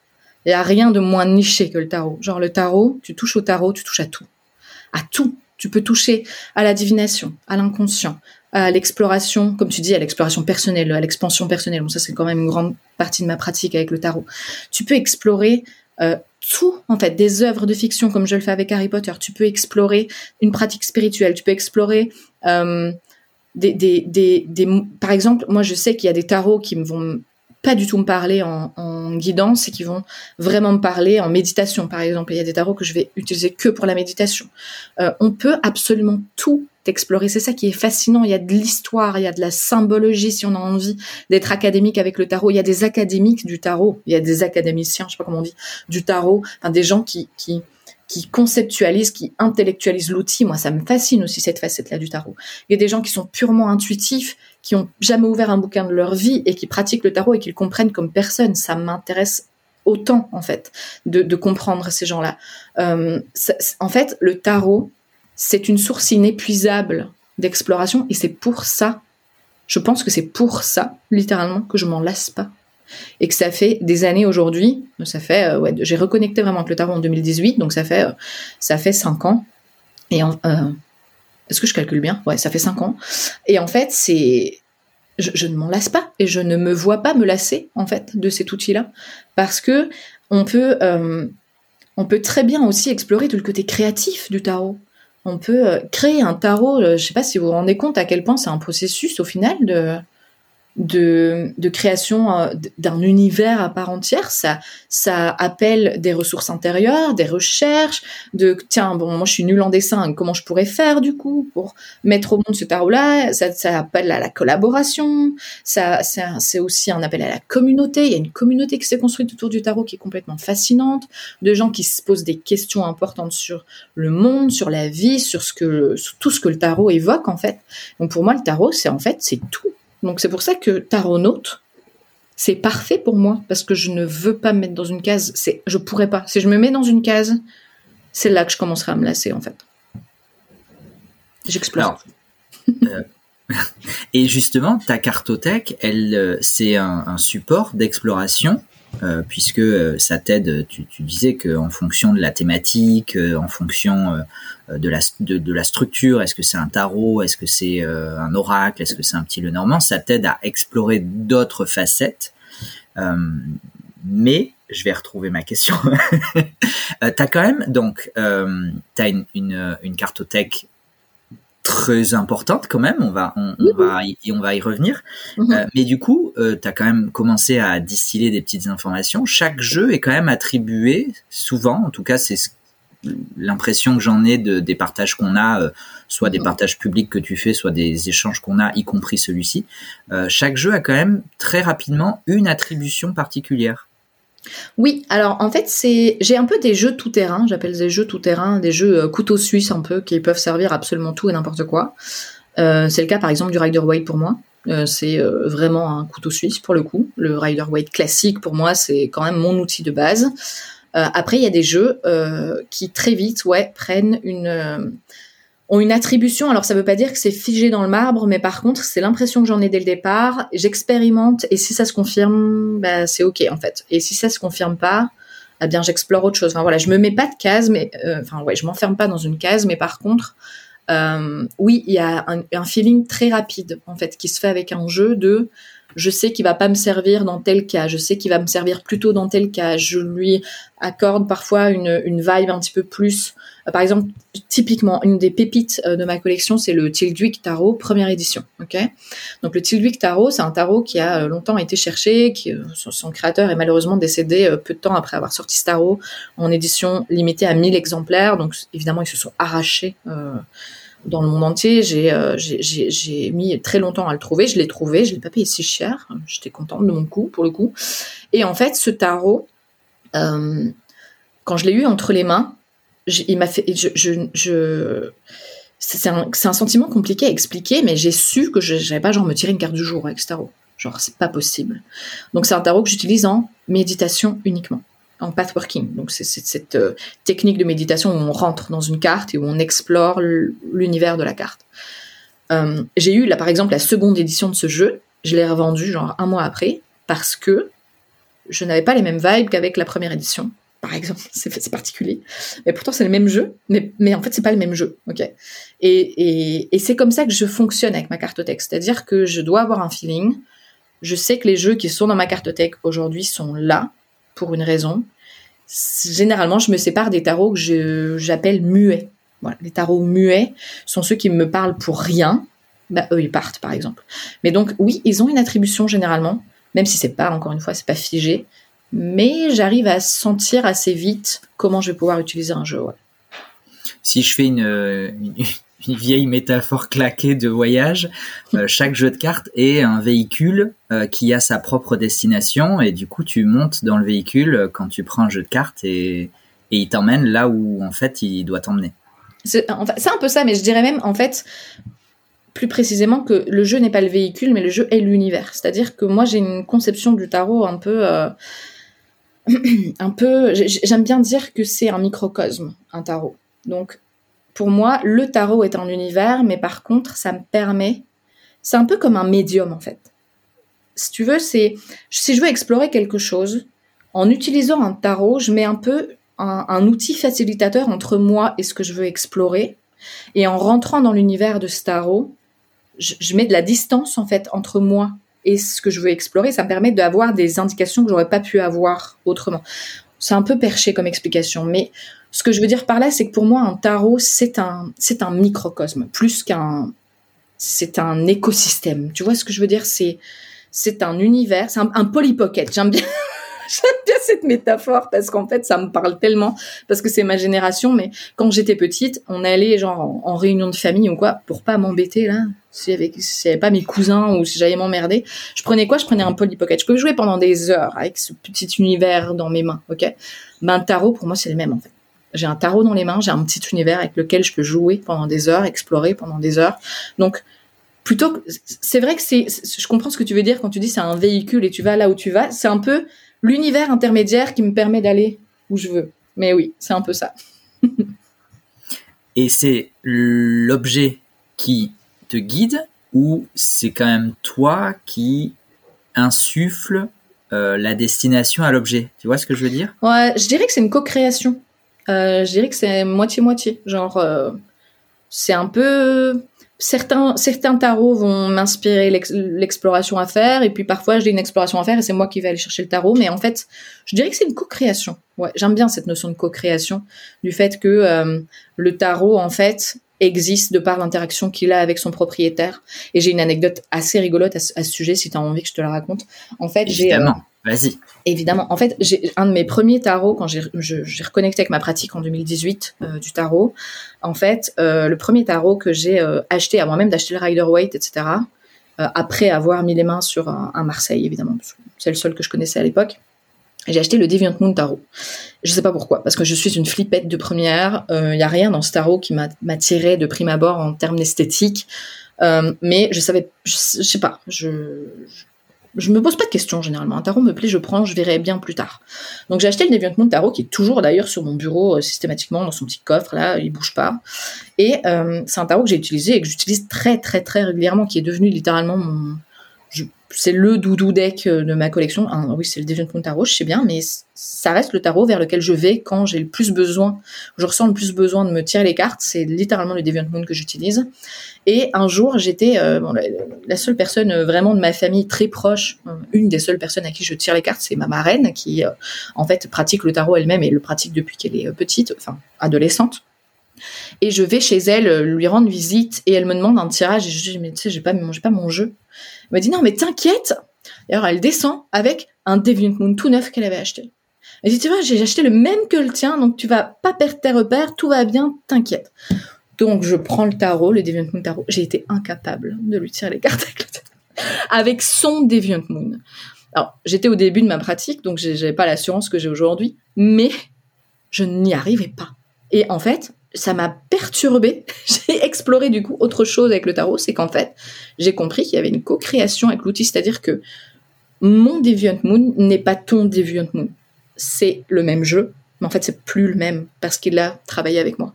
il y a rien de moins niché que le tarot. Genre le tarot, tu touches au tarot, tu touches à tout. À tout. Tu peux toucher à la divination, à l'inconscient, à l'exploration, comme tu dis, à l'exploration personnelle, à l'expansion personnelle. Bon, ça, c'est quand même une grande partie de ma pratique avec le tarot. Tu peux explorer euh, tout, en fait, des œuvres de fiction, comme je le fais avec Harry Potter. Tu peux explorer une pratique spirituelle. Tu peux explorer euh, par exemple, moi je sais qu'il y a des tarots qui me vont pas du tout me parler en, en guidance et qui vont vraiment me parler en méditation, par exemple. Il y a des tarots que je vais utiliser que pour la méditation. Euh, on peut absolument tout explorer. C'est ça qui est fascinant. Il y a de l'histoire, il y a de la symbologie si on a envie d'être académique avec le tarot. Il y a des académiques du tarot, il y a des académiciens, je sais pas comment on dit, du tarot, enfin des gens qui, qui, qui conceptualisent, qui intellectualisent l'outil. Moi, ça me fascine aussi cette facette-là du tarot. Il y a des gens qui sont purement intuitifs, qui ont jamais ouvert un bouquin de leur vie et qui pratiquent le tarot et qui le comprennent comme personne. Ça m'intéresse autant en fait de, comprendre ces gens-là. Euh, en fait, le tarot, c'est une source inépuisable d'exploration et c'est pour ça, je pense que c'est pour ça, littéralement, que je m'en lasse pas et que ça fait des années aujourd'hui. Ça fait, euh, ouais, j'ai reconnecté vraiment avec le tarot en 2018, donc ça fait, euh, ça fait cinq ans. Et euh, est-ce que je calcule bien? Ouais, ça fait cinq ans. Et en fait, c'est, je, ne m'en lasse pas et je ne me vois pas me lasser en fait de cet outil-là parce que on peut, on peut très bien aussi explorer tout le côté créatif du tarot. On peut créer un tarot. je sais pas si vous vous rendez compte à quel point c'est un processus au final de de, de création euh, d'un univers à part entière. Ça, ça appelle des ressources intérieures, des recherches, de tiens, bon, moi je suis nul en dessin, comment je pourrais faire du coup pour mettre au monde ce tarot-là? Ça, ça appelle à la collaboration, ça, c'est aussi un appel à la communauté. Il y a une communauté qui s'est construite autour du tarot qui est complètement fascinante, de gens qui se posent des questions importantes sur le monde, sur la vie, sur ce que, sur tout ce que le tarot évoque en fait. Donc pour moi, le tarot, c'est en fait, c'est tout donc c'est pour ça que taronaute, c'est parfait pour moi parce que je ne veux pas me mettre dans une case. C'est, je pourrais pas. Si je me mets dans une case, c'est là que je commencerai à me lasser en fait. J'explore. Euh, et justement, ta cartothèque, elle, euh, c'est un, support d'exploration euh, puisque ça t'aide. Tu, tu disais qu'en fonction de la thématique, en fonction euh, de la, de, la structure, est-ce que c'est un tarot, est-ce que c'est euh, un oracle, est-ce que c'est un petit Lenormand, ça t'aide à explorer d'autres facettes. Euh, mais je vais retrouver ma question. euh, t'as quand même donc euh, t'as une, une, une cartothèque très importante quand même. On va on, va y, on va y revenir. Mhm. mais du coup, euh, tu as quand même commencé à distiller des petites informations. Chaque jeu est quand même attribué souvent, en tout cas c'est ce l'impression que j'en ai de, des partages qu'on a, euh, soit des partages publics que tu fais, soit des échanges qu'on a, y compris celui-ci. Euh, chaque jeu a quand même très rapidement une attribution particulière. Oui, alors en fait, c'est j'ai un peu des jeux tout terrain, j'appelle des jeux tout terrain, des jeux euh, couteau suisse un peu qui peuvent servir absolument tout et n'importe quoi. c'est le cas par exemple du Rider Waite pour moi. c'est vraiment un couteau suisse pour le coup. Le Rider Waite classique pour moi, c'est quand même mon outil de base. Euh, après, il y a des jeux euh, qui très vite, ouais, prennent une euh, ont une attribution. Alors ça veut pas dire que c'est figé dans le marbre, mais par contre c'est l'impression que j'en ai dès le départ. J'expérimente et si ça se confirme, bah, c'est ok en fait. Et si ça se confirme pas, eh bien j'explore autre chose. Enfin voilà, je me mets pas de case, mais enfin ouais, je m'enferme pas dans une case, mais par contre, oui, il y a un, feeling très rapide en fait qui se fait avec un jeu de je sais qu'il va pas me servir dans tel cas, je sais qu'il va me servir plutôt dans tel cas, je lui accorde parfois une, une vibe un petit peu plus. Euh, par exemple, typiquement, une des pépites euh, de ma collection, c'est le Tildwick Tarot première édition. Ok, donc le Tildwick Tarot, c'est un tarot qui a euh, longtemps été cherché, qui son créateur est malheureusement décédé peu de temps après avoir sorti ce tarot en édition limitée à 1000 exemplaires. Donc évidemment, ils se sont arrachés. Euh, dans le monde entier. Euh, j'ai mis très longtemps à le trouver. Je l'ai trouvé. Je l'ai pas payé si cher. J'étais contente de mon coup, pour le coup. Et en fait, ce tarot, euh, quand je l'ai eu entre les mains, il m'a fait. C'est un, un, sentiment compliqué à expliquer, mais j'ai su que je n'allais pas genre me tirer une carte du jour avec ce tarot. Genre, c'est pas possible. Donc, c'est un tarot que j'utilise en méditation uniquement en pathworking. Donc c'est cette euh, technique de méditation où on rentre dans une carte et où on explore l'univers de la carte. Euh, j'ai eu là par exemple la seconde édition de ce jeu, je l'ai revendu genre un mois après parce que je n'avais pas les mêmes vibes qu'avec la première édition. Par exemple, c'est particulier. Mais pourtant, c'est le même jeu, mais, mais en fait, c'est pas le même jeu. ok? Et, et, et c'est comme ça que je fonctionne avec ma cartothèque. C'est-à-dire que je dois avoir un feeling. Je sais que les jeux qui sont dans ma cartothèque aujourd'hui sont là pour une raison. Généralement, je me sépare des tarots que j'appelle muets. Les tarots muets sont ceux qui me parlent pour rien, bah, eux, ils partent, par exemple. Mais donc, oui, ils ont une attribution généralement, même si c'est pas, encore une fois, c'est pas figé. Mais j'arrive à sentir assez vite comment je vais pouvoir utiliser un jeu. Si je fais une, une, vieille métaphore claquée de voyage, euh, chaque jeu de cartes est un véhicule euh, qui a sa propre destination et du coup tu montes dans le véhicule euh, quand tu prends un jeu de cartes et, il t'emmène là où en fait il doit t'emmener. C'est un peu ça, mais je dirais même en fait plus précisément que le jeu n'est pas le véhicule, mais le jeu est l'univers. C'est-à-dire que moi j'ai une conception du tarot un peu, un peu. J'aime bien dire que c'est un microcosme, un tarot. Donc pour moi, le tarot est un univers, mais par contre, ça me permet. C'est un peu comme un médium en fait. Si tu veux, c'est si je veux explorer quelque chose, en utilisant un tarot, je mets un peu un, outil facilitateur entre moi et ce que je veux explorer. Et en rentrant dans l'univers de ce tarot, je, mets de la distance en fait entre moi et ce que je veux explorer. Ça me permet d'avoir des indications que j'aurais pas pu avoir autrement. C'est un peu perché comme explication, mais ce que je veux dire par là, c'est que pour moi, un tarot, c'est un, c'est un microcosme, plus qu'un, c'est un écosystème. Tu vois ce que je veux dire? C'est, c'est un univers, c'est un, polypocket. J'aime bien, J'aime bien cette métaphore parce qu'en fait, ça me parle tellement parce que c'est ma génération. Mais quand j'étais petite, on allait genre en, réunion de famille ou quoi pour pas m'embêter là. Si avait, si pas mes cousins ou si j'allais m'emmerder, je prenais quoi? Je prenais un Polly Pocket. Je peux jouer pendant des heures avec ce petit univers dans mes mains, ok? Ben un tarot pour moi c'est le même en fait. J'ai un tarot dans les mains, j'ai un petit univers avec lequel je peux jouer pendant des heures, explorer pendant des heures. Donc plutôt que c'est vrai que c'est je comprends ce que tu veux dire quand tu dis c'est un véhicule et tu vas là où tu vas c'est un peu l'univers intermédiaire qui me permet d'aller où je veux. Mais oui, c'est un peu ça. Et c'est l'objet qui te guide ou c'est quand même toi qui insuffle euh, la destination à l'objet? Tu vois ce que je veux dire? Ouais, je dirais que c'est une co-création. Euh, je dirais que c'est moitié-moitié. Genre, euh, c'est un peu certains, certains tarots vont m'inspirer l'exploration à faire, et puis parfois j'ai une exploration à faire et c'est moi qui vais aller chercher le tarot. Mais en fait, je dirais que c'est une co-création. Ouais, j'aime bien cette notion de co-création, du fait que euh, le tarot, en fait, existe de par l'interaction qu'il a avec son propriétaire. Et j'ai une anecdote assez rigolote à, ce sujet, si tu as envie que je te la raconte. En fait, j'ai... Vas-y. Évidemment. En fait, j'ai un de mes premiers tarots quand j'ai reconnecté avec ma pratique en 2018 euh, du tarot. En fait, euh, le premier tarot que j'ai euh, acheté avant même d'acheter le Rider Waite, etc. après avoir mis les mains sur un, Marseille, évidemment, c'est le seul que je connaissais à l'époque. J'ai acheté le Deviant Moon tarot. Je sais pas pourquoi, parce que je suis une flippette de première. Il y a rien dans ce tarot qui m'a tiré de prime abord en termes esthétiques. mais je savais, je, je sais pas, je me pose pas de questions généralement. Un tarot me plaît, je prends, je verrai bien plus tard. Donc j'ai acheté le Deviant Moon Tarot qui est toujours d'ailleurs sur mon bureau euh, systématiquement dans son petit coffre là, il bouge pas. Et euh, c'est un tarot que j'ai utilisé et que j'utilise très très très régulièrement, qui est devenu littéralement mon, c'est le doudou deck euh, de ma collection. oui, c'est le Deviant Moon Tarot, je sais bien, mais ça reste le tarot vers lequel je vais quand j'ai le plus besoin, je ressens le plus besoin de me tirer les cartes. C'est littéralement le Deviant Moon que j'utilise. Et un jour, j'étais euh, la, seule personne euh, vraiment de ma famille très proche, une des seules personnes à qui je tire les cartes, c'est ma marraine qui, en fait, pratique le tarot elle-même et le pratique depuis qu'elle est petite, enfin adolescente. Et je vais chez elle lui rendre visite et elle me demande un tirage et je dis mais tu sais j'ai pas pas mon jeu elle m'a dit non, mais t'inquiète. alors elle descend avec un Deviant Moon tout neuf qu'elle avait acheté. Elle dit tu vois, j'ai acheté le même que le tien, donc tu vas pas perdre tes repères, tout va bien, t'inquiète. Donc je prends le tarot, le Deviant Moon tarot. J'ai été incapable de lui tirer les cartes avec, avec son Deviant Moon. Alors j'étais au début de ma pratique, donc j'avais pas l'assurance que j'ai aujourd'hui, mais je n'y arrivais pas. Et en fait, ça m'a perturbé. j'ai exploré du coup autre chose avec le tarot, c'est qu'en fait, j'ai compris qu'il y avait une co-création avec l'outil, c'est-à-dire que mon Deviant Moon n'est pas ton Deviant Moon. C'est le même jeu, mais en fait, c'est plus le même parce qu'il a travaillé avec moi.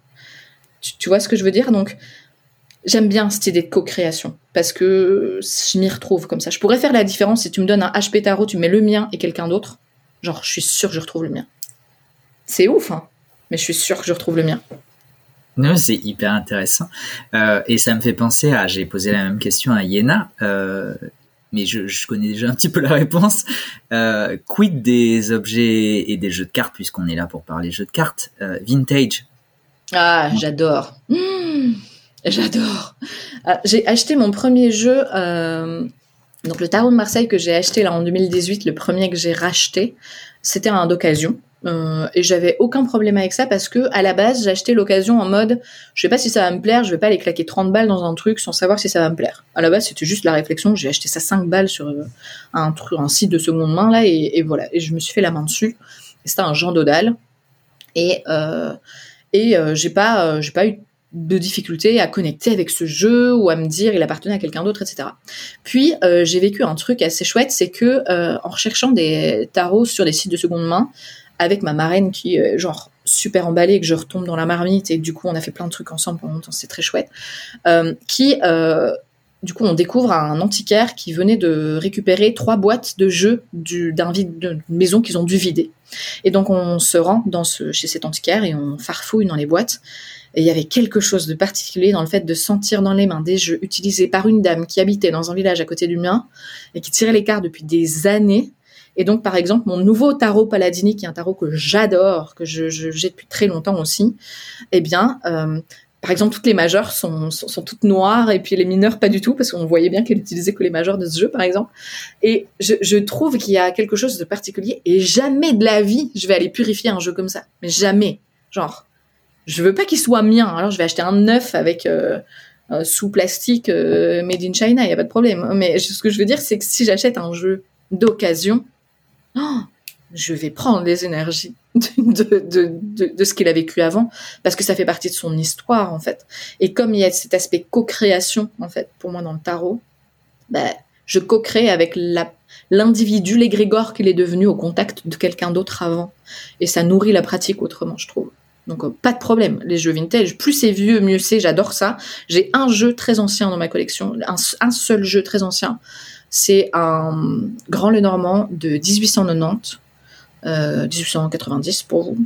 Tu, vois ce que je veux dire? Donc, j'aime bien cette idée de co-création parce que je m'y retrouve comme ça. Je pourrais faire la différence si tu me donnes un HP tarot, tu mets le mien et quelqu'un d'autre. Genre, je suis sûre que je retrouve le mien. C'est ouf, hein mais je suis sûre que je retrouve le mien. Non, c'est hyper intéressant. Euh, et ça me fait penser à, j'ai posé la même question à Yéna, euh, mais je, connais déjà un petit peu la réponse. Euh, quid des objets et des jeux de cartes, puisqu'on est là pour parler jeux de cartes, euh, vintage? Ah, j'adore. Mmh. J'adore. j'ai acheté mon premier jeu, donc le Tarot de Marseille que j'ai acheté là en 2018, le premier que j'ai racheté, c'était un d'occasion. Euh, et j'avais aucun problème avec ça parce que à la base acheté l'occasion en mode je sais pas si ça va me plaire, je vais pas aller claquer 30 balles dans un truc sans savoir si ça va me plaire. À la base c'était juste la réflexion, j'ai acheté ça 5 balles sur euh, un truc un site de seconde main là et, voilà et je me suis fait la main dessus. C'était un Jean Dodal et euh, et euh, j'ai pas j'ai pas eu de difficulté à connecter avec ce jeu ou à me dire il appartenait à quelqu'un d'autre, etc. Puis j'ai vécu un truc assez chouette, c'est que en recherchant des tarots sur des sites de seconde main, avec ma marraine qui est genre super emballée que je retombe dans la marmite et du coup on a fait plein de trucs ensemble pendant longtemps, c'est très chouette. Euh, qui euh, du coup on découvre un antiquaire qui venait de récupérer trois boîtes de jeux d'une maison qu'ils ont dû vider. Et donc on se rend dans ce, chez cet antiquaire et on farfouille dans les boîtes. Et il y avait quelque chose de particulier dans le fait de sentir dans les mains des jeux utilisés par une dame qui habitait dans un village à côté du mien et qui tirait les cartes depuis des années et donc, par exemple, mon nouveau tarot Paladini, qui est un tarot que j'adore, que j'ai depuis très longtemps aussi, eh bien, euh, par exemple, toutes les majeures sont, sont, toutes noires et puis les mineures pas du tout parce qu'on voyait bien qu'elle utilisait que les majeures de ce jeu, par exemple. Et je, trouve qu'il y a quelque chose de particulier et jamais de la vie je vais aller purifier un jeu comme ça. Mais jamais. Genre, je veux pas qu'il soit mien. Alors je vais acheter un neuf avec euh, sous plastique euh, made in China, il y a pas de problème. Mais ce que je veux dire, c'est que si j'achète un jeu d'occasion, oh, je vais prendre les énergies de, ce qu'il a vécu avant, parce que ça fait partie de son histoire, en fait. Et comme il y a cet aspect co-création, en fait, pour moi, dans le tarot, ben, je co-crée avec l'individu, l'égrégore qu'il est devenu au contact de quelqu'un d'autre avant. Et ça nourrit la pratique autrement, je trouve. Donc, euh, pas de problème. Les jeux vintage, plus c'est vieux, mieux c'est. J'adore ça. J'ai un jeu très ancien dans ma collection, un seul jeu très ancien c'est un Grand Lenormand de 1890, 1890 euh, pour vous,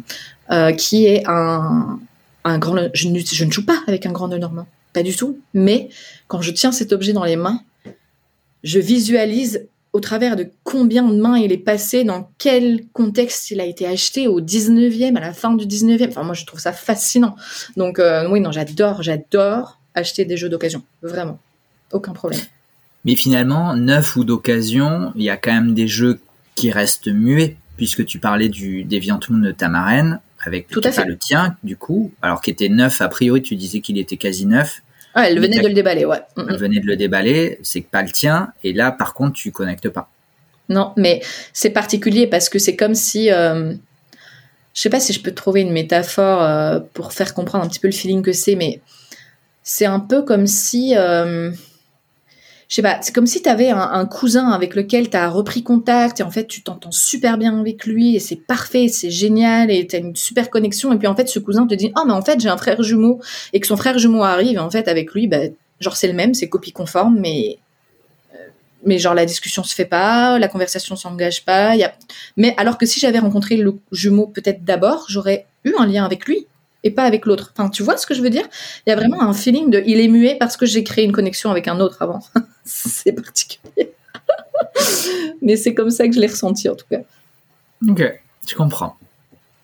euh, qui est un, un grand. Je ne, je ne joue pas avec un Grand Lenormand, pas du tout. Mais quand je tiens cet objet dans les mains, je visualise au travers de combien de mains il est passé, dans quel contexte il a été acheté au 19e, à la fin du 19e. Enfin, moi, je trouve ça fascinant. Donc, euh, oui, non, j'adore, j'adore acheter des jeux d'occasion. Vraiment. Aucun problème. Mais finalement, neuf ou d'occasion, il y a quand même des jeux qui restent muets, puisque tu parlais du Deviantune de ta marraine, avec Tout à fait. le tien, du coup, alors qu'il était neuf, a priori, tu disais qu'il était quasi neuf. Ah, elle venait de le déballer, ouais. Mm, elle mm. venait de le déballer, c'est pas le tien, et là, par contre, tu connectes pas. Non, mais c'est particulier parce que c'est comme si, euh, je sais pas si je peux trouver une métaphore euh, pour faire comprendre un petit peu le feeling que c'est, mais c'est un peu comme si, euh, je sais pas, c'est comme si tu avais un, cousin avec lequel tu as repris contact et en fait tu t'entends super bien avec lui et c'est parfait, c'est génial et tu une super connexion et puis en fait ce cousin te dit "Oh mais en fait, j'ai un frère jumeau" et que son frère jumeau arrive et en fait avec lui bah genre c'est le même, c'est copie conforme mais euh, mais genre la discussion se fait pas, la conversation s'engage pas, y a... mais alors que si j'avais rencontré le jumeau peut-être d'abord, j'aurais eu un lien avec lui et pas avec l'autre. Enfin, tu vois ce que je veux dire? Il y a vraiment un feeling de il est muet parce que j'ai créé une connexion avec un autre avant. c'est particulier. Mais c'est comme ça que je l'ai ressenti en tout cas. Ok, je comprends.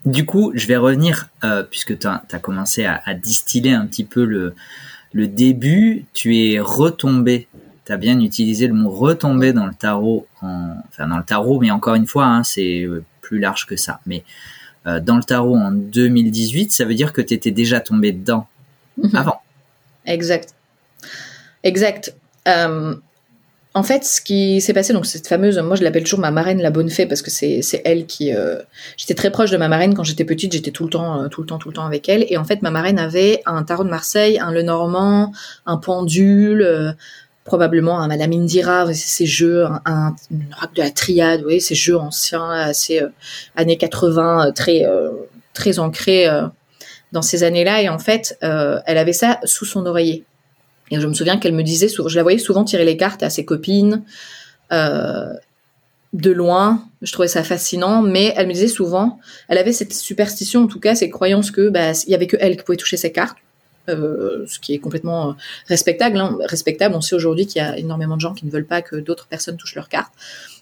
Du coup, je vais revenir, euh, puisque tu as, commencé à, distiller un petit peu le, le début, tu es retombé, tu as bien utilisé le mot retombé dans le tarot, enfin dans le tarot, mais encore une fois, hein, c'est euh, plus large que ça. Mais euh, dans le tarot en 2018, ça veut dire que tu étais déjà tombé dedans avant. Exact. Exact. Euh, en fait, ce qui s'est passé, donc cette fameuse, moi je l'appelle toujours ma marraine la bonne fée parce que c'est elle qui. Euh, j'étais très proche de ma marraine quand j'étais petite, j'étais tout le temps, tout le temps, tout le temps avec elle. Et en fait, ma marraine avait un tarot de Marseille, un Lenormand, un pendule, probablement un Madame Indira, ces jeux, un, un, de la triade, oui, ces jeux anciens, assez euh, années 80, euh, très euh, très ancrés dans ces années-là. Et en fait, elle avait ça sous son oreiller. Et je me souviens qu'elle me disait, je la voyais souvent tirer les cartes à ses copines. de loin, je trouvais ça fascinant, mais elle me disait souvent, elle avait cette superstition, en tout cas, ces croyances que bah, il y avait que elle qui pouvait toucher ses cartes, euh, ce qui est complètement euh, respectable. Hein. Respectable. On sait aujourd'hui qu'il y a énormément de gens qui ne veulent pas que d'autres personnes touchent leurs cartes.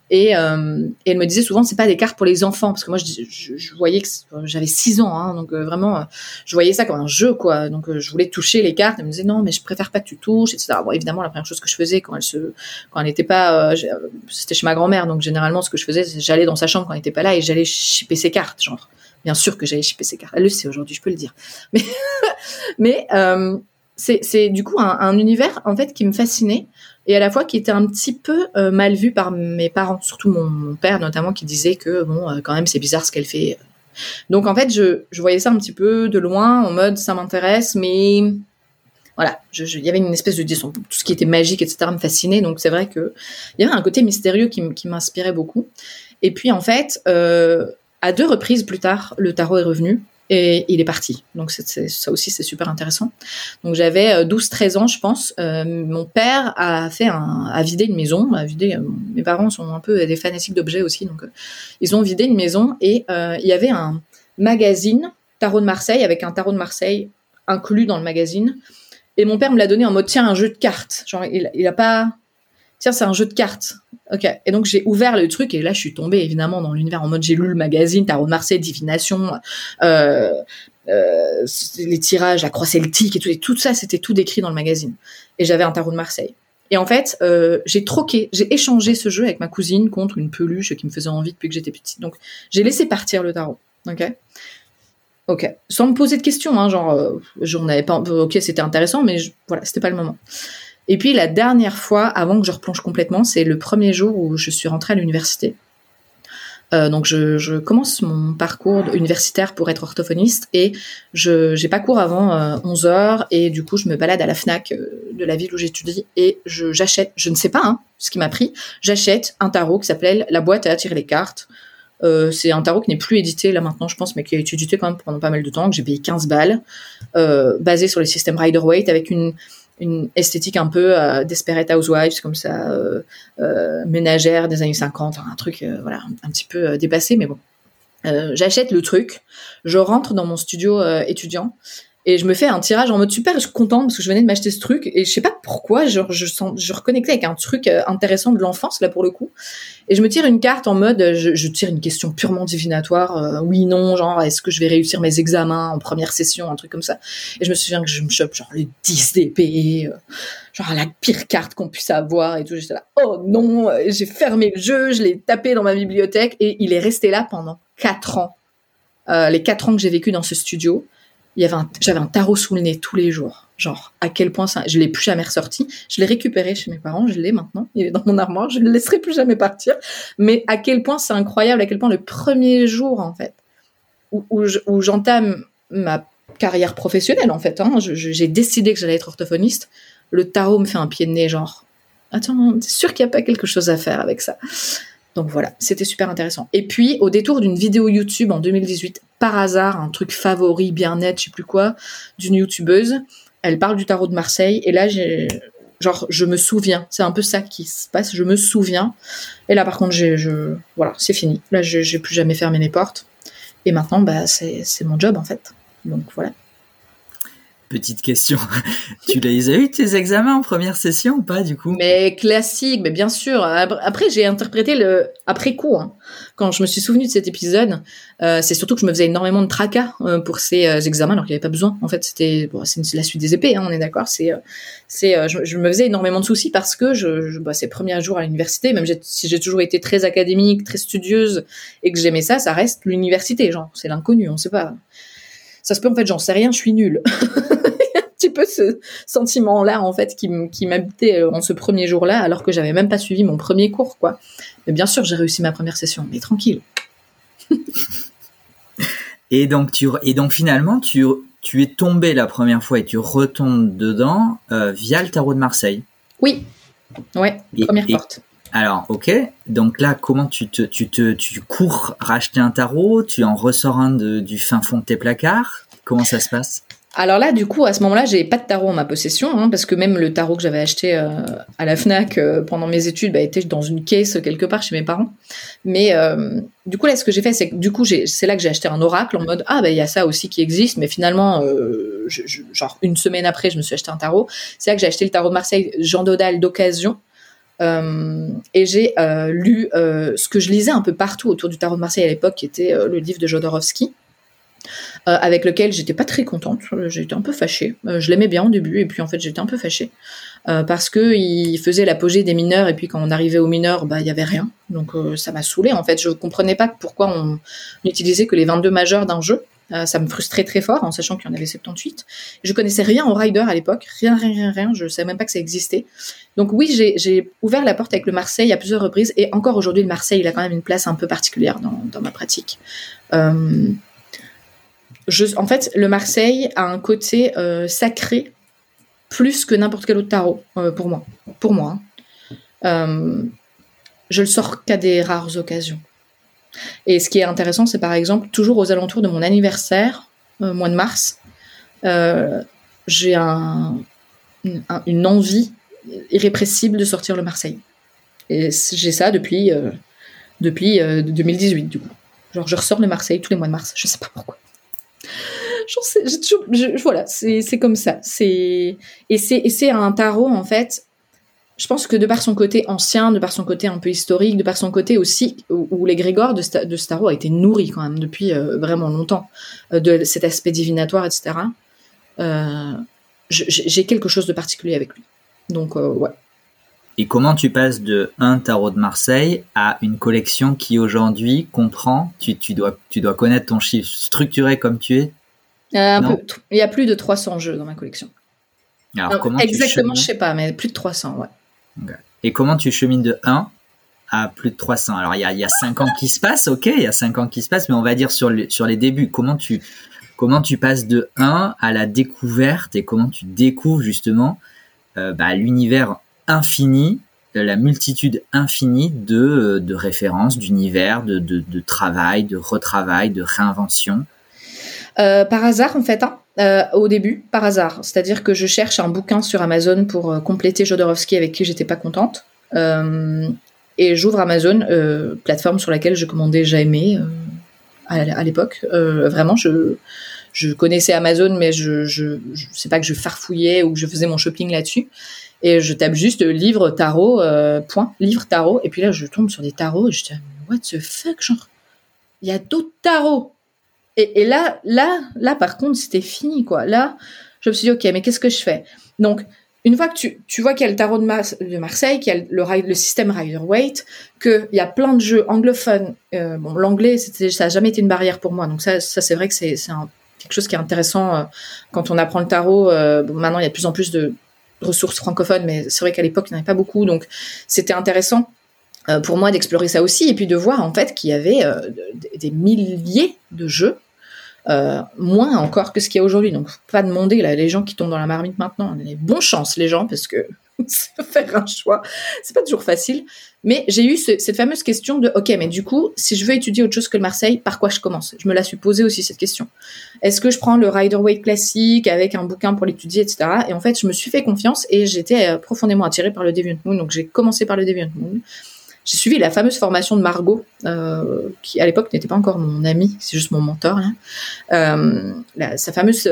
Et, euh, elle me disait souvent, c'est pas des cartes pour les enfants, parce que moi, je, je, je voyais que j'avais 6 ans, hein, donc euh, vraiment, euh, je voyais ça comme un jeu, quoi. Donc, je voulais toucher les cartes. Elle me disait, non, mais je préfère pas que tu touches, etc. Bon, évidemment, la première chose que je faisais quand elle se, quand elle n'était pas, c'était chez ma grand-mère, donc généralement, ce que je faisais, c'est j'allais dans sa chambre quand elle n'était pas là et j'allais chipper ses cartes, genre. Bien sûr que j'allais chipper ses cartes. Elle le sait aujourd'hui, je peux le dire. Mais, mais c'est du coup un, univers en fait qui me fascinait et à la fois qui était un petit peu euh, mal vu par mes parents, surtout mon, père notamment qui disait que bon euh, quand même c'est bizarre ce qu'elle fait. Donc en fait je, voyais ça un petit peu de loin en mode ça m'intéresse mais voilà, il y avait une espèce de tout ce qui était magique etc me fascinait donc c'est vrai que il y avait un côté mystérieux qui, qui m'inspirait beaucoup. Et puis en fait euh, à deux reprises plus tard le tarot est revenu et il est parti. Donc ça aussi c'est super intéressant. Donc j'avais 12-13 euh, ans je pense. Euh, mon père a fait un, a vidé une maison, a vidé. Euh, mes parents sont un peu des fanatiques d'objets aussi, donc ils ont vidé une maison et il y avait un magazine tarot de Marseille avec un tarot de Marseille inclus dans le magazine. Et mon père me l'a donné en mode tiens un jeu de cartes. Genre il, il a pas tiens, c'est un jeu de cartes. Ok. Et donc j'ai ouvert le truc et là je suis tombée évidemment dans l'univers en mode j'ai lu le magazine Tarot de Marseille, divination, euh, euh, les tirages, la croix celtique et tout, et tout ça c'était tout décrit dans le magazine. Et j'avais un tarot de Marseille. Et en fait, euh, j'ai troqué, j'ai échangé ce jeu avec ma cousine contre une peluche qui me faisait envie depuis que j'étais petite. Donc j'ai laissé partir le tarot. Ok. Ok. Sans me poser de questions, hein, genre euh, j'en avais pas. Ok, c'était intéressant, mais voilà, c'était pas le moment. Et puis la dernière fois, avant que je replonge complètement, c'est le premier jour où je suis rentrée à l'université. Euh, donc je, commence mon parcours universitaire pour être orthophoniste et je j'ai pas cours avant 11 euh, et du coup je me balade à la Fnac euh, de la ville où j'étudie et je j'achète, je ne sais pas hein, ce qui m'a pris, j'achète un tarot qui s'appelle La boîte à attirer les cartes. c'est un tarot qui n'est plus édité là maintenant je pense mais qui a été édité quand même pendant pas mal de temps que j'ai payé 15 balles basé sur les systèmes Rider-Waite avec une une esthétique un peu euh, Desperate Housewives comme ça euh, euh, ménagère des années 50 un truc euh, voilà un, petit peu dépassé mais bon. J'achète le truc je rentre dans mon studio étudiant et je me fais un tirage en mode super, je suis contente parce que je venais de m'acheter ce truc et je sais pas pourquoi, genre je sens, je reconnectais avec un truc euh, intéressant de l'enfance là pour le coup. Et je me tire une carte en mode, je, je tire une question purement divinatoire, euh, oui non, genre est-ce que je vais réussir mes examens en première session, un truc comme ça. Et je me souviens que je me chope genre les 10 d'épée, euh, genre la pire carte qu'on puisse avoir et tout. J'étais là, oh non, j'ai fermé le jeu, je l'ai tapé dans ma bibliothèque et il est resté là pendant 4 ans. les 4 ans que j'ai vécu dans ce studio il y avait j'avais un tarot sous le nez tous les jours. Genre, à quel point ça, je l'ai plus jamais ressorti. Je l'ai récupéré chez mes parents, je l'ai maintenant. Il est dans mon armoire, je ne le laisserai plus jamais partir. Mais à quel point c'est incroyable, à quel point le premier jour, en fait, où, où j'entame ma carrière professionnelle, en fait, hein, j'ai décidé que j'allais être orthophoniste, le tarot me fait un pied de nez, genre, attends, t'es sûr qu'il n'y a pas quelque chose à faire avec ça? Donc voilà, c'était super intéressant. Et puis, au détour d'une vidéo YouTube en 2018, par hasard, un truc favori, bien net, je sais plus quoi, d'une youtubeuse, elle parle du tarot de Marseille, et là, genre, je me souviens, c'est un peu ça qui se passe, je me souviens. Et là, par contre, voilà, c'est fini. Là, j'ai plus jamais fermé les portes. Et maintenant, bah, c'est mon job, en fait. Donc voilà. Petite question, tu les as eu tes examens en première session ou pas du coup? Mais classique, mais bien sûr. Après, j'ai interprété le après coup. Hein. Quand je me suis souvenu de cet épisode, euh, c'est surtout que je me faisais énormément de tracas euh, pour ces euh, examens, alors qu'il n'y avait pas besoin. En fait, c'était bon, c'est la suite des épées, hein, on est d'accord. C'est, c'est, je, me faisais énormément de soucis parce que je, je bah, ces premiers jours à l'université, même si j'ai toujours été très académique, très studieuse et que j'aimais ça, ça reste l'université, genre c'est l'inconnu, on sait pas ça se peut en fait, j'en sais rien, je suis nulle. petit peu ce sentiment-là en fait qui, qui m'habitait euh, en ce premier jour-là, alors que j'avais même pas suivi mon premier cours, quoi. Mais bien sûr, j'ai réussi ma première session, mais tranquille. et donc tu et donc finalement tu tu es tombé la première fois et tu retombes dedans euh, via le tarot de Marseille. Oui, ouais, première porte. Alors, ok. Donc là, comment tu te, tu te, tu cours racheter un tarot, tu en ressors un de, du fin fond de tes placards? Comment ça se passe? Alors là, du coup, à ce moment-là, j'ai pas de tarot en ma possession, hein, parce que même le tarot que j'avais acheté euh, à la Fnac euh, pendant mes études bah, était dans une caisse quelque part chez mes parents. Mais euh, du coup, là, ce que j'ai fait, c'est que du coup, c'est là que j'ai acheté un oracle en mode ah bah il y a ça aussi qui existe, mais finalement, genre une semaine après, je me suis acheté un tarot. C'est là que j'ai acheté le tarot de Marseille Jean Dodal d'occasion et j'ai lu ce que je lisais un peu partout autour du tarot de Marseille à l'époque, qui était le livre de Jodorowsky. Avec lequel j'étais pas très contente, j'étais un peu fâchée. je l'aimais bien au début et puis en fait j'étais un peu fâchée parce que il faisait l'apogée des mineurs et puis quand on arrivait aux mineurs, bah il y avait rien. Donc ça m'a saoulée en fait. Je comprenais pas pourquoi on n'utilisait que les 22 majeurs d'un jeu. Euh, ça me frustrait très fort en sachant qu'il y en avait 78. Je connaissais rien au rider à l'époque, rien, rien, rien, rien. Je savais même pas que ça existait. Donc oui, j'ai ouvert la porte avec le Marseille à plusieurs reprises et encore aujourd'hui, le Marseille, il a quand même une place un peu particulière dans, dans ma pratique. Euh, en fait, le Marseille a un côté euh, sacré plus que n'importe quel autre tarot pour moi. Pour moi. Hein. je le sors qu'à des rares occasions. Et ce qui est intéressant, c'est par exemple, toujours aux alentours de mon anniversaire, euh, mois de mars, euh, j'ai un, une envie irrépressible de sortir le Marseille. Et j'ai ça depuis, euh, depuis 2018, du coup. Genre, je ressors le Marseille tous les mois de mars. Je sais pas pourquoi. Sais, toujours, voilà, c'est comme ça. Et c'est un tarot, en fait, je pense que de par son côté ancien, de par son côté un peu historique, de par son côté aussi où, les de, de Starro a été nourri quand même depuis euh, vraiment longtemps euh, de cet aspect divinatoire, etc. Euh, j'ai quelque chose de particulier avec lui. Donc ouais. Et comment tu passes de un tarot de Marseille à une collection qui aujourd'hui comprend, tu, tu, dois, tu dois connaître ton chiffre structuré comme tu es? Un peu, Il y a plus de 300 jeux dans ma collection. Alors, comment exactement, je sais pas, mais plus de 300, ouais. Et comment tu chemines de 1 à plus de 300 Alors, il y a, il y a 5 ans qui se passent, ok, il y a 5 ans qui se passent, mais on va dire sur, sur les débuts, comment tu, comment tu passes de 1 à la découverte et comment tu découvres justement euh, bah, l'univers infini, euh, la multitude infinie de, euh, de références, d'univers, de, de, travail, de retravail, de réinvention Par hasard, en fait, hein euh, au début, par hasard. C'est-à-dire que je cherche un bouquin sur Amazon pour euh, compléter Jodorowsky avec qui j'étais pas contente. Euh, et j'ouvre Amazon, plateforme sur laquelle je commandais jamais à, l'époque. vraiment, je, je connaissais Amazon, mais je, je, je sais pas que je farfouillais ou que je faisais mon shopping là-dessus. Et je tape juste livre tarot, point, livre tarot. Et puis là, je tombe sur des tarots et je dis, what the fuck, genre, il y a d'autres tarots. Et, là, là, là, par contre, c'était fini, quoi. Là, je me suis dit, ok, mais qu'est-ce que je fais? Donc, une fois que tu, tu vois qu'il y a le tarot de, de Marseille, qu'il y a le, le système Rider-Waite, qu'il y a plein de jeux anglophones, euh, bon, l'anglais, ça n'a jamais été une barrière pour moi. Donc ça, ça c'est vrai que c'est quelque chose qui est intéressant euh, quand on apprend le tarot. Euh, bon, maintenant, il y a de plus en plus de ressources francophones, mais c'est vrai qu'à l'époque, il n'y en avait pas beaucoup. Donc, c'était intéressant pour moi d'explorer ça aussi et puis de voir en fait qu'il y avait des milliers de jeux euh, moins encore que ce qu'il y a aujourd'hui. Donc, pas demander là, les gens qui tombent dans la marmite maintenant. Les bonnes chances, les gens, parce que faire un choix, c'est pas toujours facile. Mais j'ai eu cette fameuse question de, ok, mais du coup, si je veux étudier autre chose que le Marseille, par quoi je commence? Je me la suis posée aussi cette question. Est-ce que je prends le Rider Waite classique avec un bouquin pour l'étudier, etc. Et en fait, je me suis fait confiance et j'étais euh, profondément attirée par le Deviant Moon. Donc, j'ai commencé par le Deviant Moon j'ai suivi la fameuse formation de Margot, euh, qui à l'époque n'était pas encore mon amie, c'est juste mon mentor. Euh, sa fameuse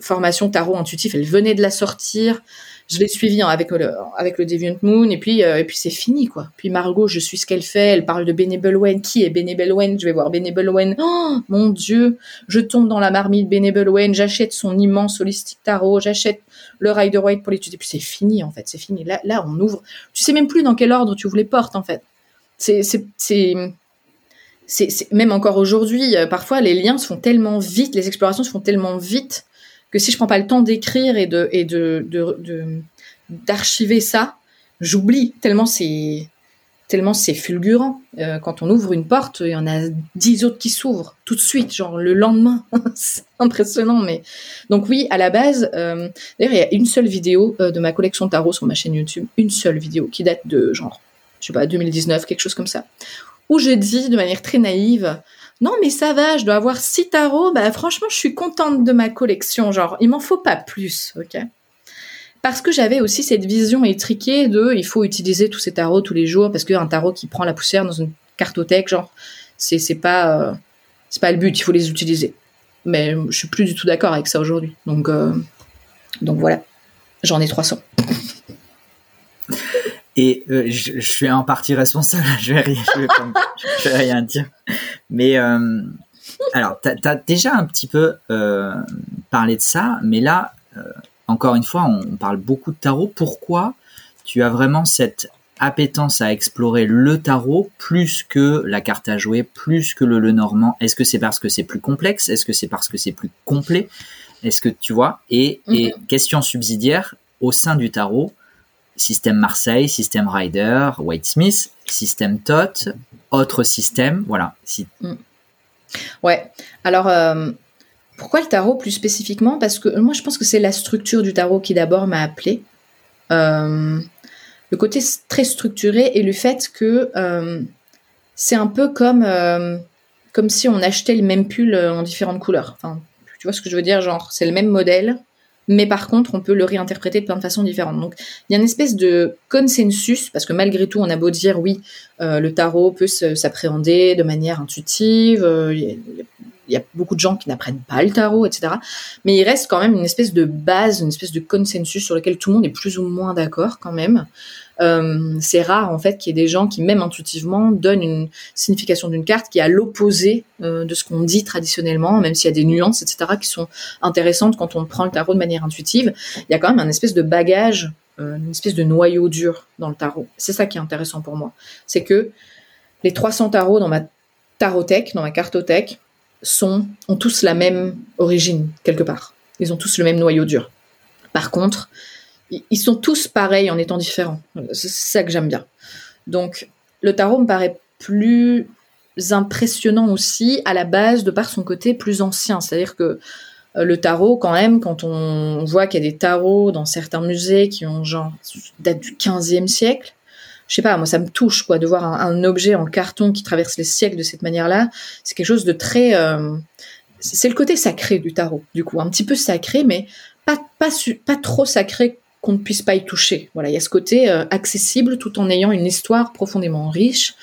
formation tarot intuitif, elle venait de la sortir. Je l'ai suivie hein, avec le avec le Deviant Moon et puis et puis c'est fini quoi. Puis Margot, je suis ce qu'elle fait. Elle parle de Benebelwen. Qui est Benebelwen Je vais voir Benebelwen. Oh mon Dieu, je tombe dans la marmite Benebelwen. J'achète son immense holistique tarot. J'achète le Rider White pour l'étudier. Puis c'est fini, en fait, c'est fini. Là, là, on ouvre. Tu sais même plus dans quel ordre tu ouvres les portes, en fait. C'est, c'est, c'est, même encore aujourd'hui, euh, parfois les liens se font tellement vite, les explorations se font tellement vite que si je prends pas le temps d'écrire et de, d'archiver ça, j'oublie tellement c'est, tellement c'est fulgurant. Euh, quand on ouvre une porte, il y en a dix autres qui s'ouvrent tout de suite, genre le lendemain. c'est impressionnant, mais donc oui, à la base, euh, d'ailleurs, il y a une seule vidéo euh, de ma collection tarot sur ma chaîne YouTube, une seule vidéo qui date de genre, je sais pas, 2019, quelque chose comme ça, où j'ai dit de manière très naïve. Non mais ça va, je dois avoir six tarots. Bah franchement, je suis contente de ma collection. Genre, il m'en faut pas plus, ok? Parce que j'avais aussi cette vision étriquée de il faut utiliser tous ces tarots tous les jours parce qu'un tarot qui prend la poussière dans une cartothèque, genre, c'est, c'est pas, euh, c'est pas le but, il faut les utiliser. Mais je suis plus du tout d'accord avec ça aujourd'hui. Donc, euh, donc voilà, j'en ai 300. Et euh, je, je, suis en partie responsable, je vais rien, je vais, je vais rien dire. Mais euh, alors, tu as, déjà un petit peu euh, parlé de ça, mais là, encore une fois, on, parle beaucoup de tarot. Pourquoi tu as vraiment cette appétence à explorer le tarot plus que la carte à jouer, plus que le le normand? Est-ce que c'est parce que c'est plus complexe? Est-ce que c'est parce que c'est plus complet? Est-ce que tu vois? Et, et mhm. question subsidiaire, au sein du tarot, système Marseille, système Rider, White Smith, système Tot, autre système, voilà. Mm. Ouais. Alors, euh, pourquoi le tarot plus spécifiquement? Parce que moi, je pense que c'est la structure du tarot qui d'abord m'a appelé. Euh, le côté très structuré et le fait que euh, c'est un peu comme, comme si on achetait le même pull en différentes couleurs. Enfin, tu vois ce que je veux dire? Genre, c'est le même modèle, mais par contre, on peut le réinterpréter de plein de façons différentes. Donc, il y a une espèce de consensus, parce que malgré tout, on a beau dire, oui, euh, le tarot peut s'appréhender de manière intuitive, euh, il y, a beaucoup de gens qui n'apprennent pas le tarot, etc. Mais il reste quand même une espèce de base, une espèce de consensus sur lequel tout le monde est plus ou moins d'accord quand même. Euh, c'est rare en fait qu'il y ait des gens qui, même intuitivement, donnent une signification d'une carte qui est à l'opposé euh, de ce qu'on dit traditionnellement, même s'il y a des nuances, etc., qui sont intéressantes quand on prend le tarot de manière intuitive. Il y a quand même un espèce de bagage, euh, une espèce de noyau dur dans le tarot. C'est ça qui est intéressant pour moi. C'est que les 300 tarots dans ma tarothèque, dans ma cartothèque, sont, ont tous la même origine, quelque part. Ils ont tous le même noyau dur. Par contre, ils sont tous pareils en étant différents. C'est ça que j'aime bien. Donc, le tarot me paraît plus impressionnant aussi à la base de par son côté plus ancien. C'est-à-dire que euh, le tarot, quand même, quand on voit qu'il y a des tarots dans certains musées qui ont genre date du 15e siècle, je sais pas, moi ça me touche quoi de voir un, objet en carton qui traverse les siècles de cette manière-là. C'est quelque chose de très, euh, c'est le côté sacré du tarot, du coup, un petit peu sacré, mais pas pas pas trop sacré qu'on ne puisse pas y toucher. Voilà, il y a ce côté euh, accessible tout en ayant une histoire profondément riche,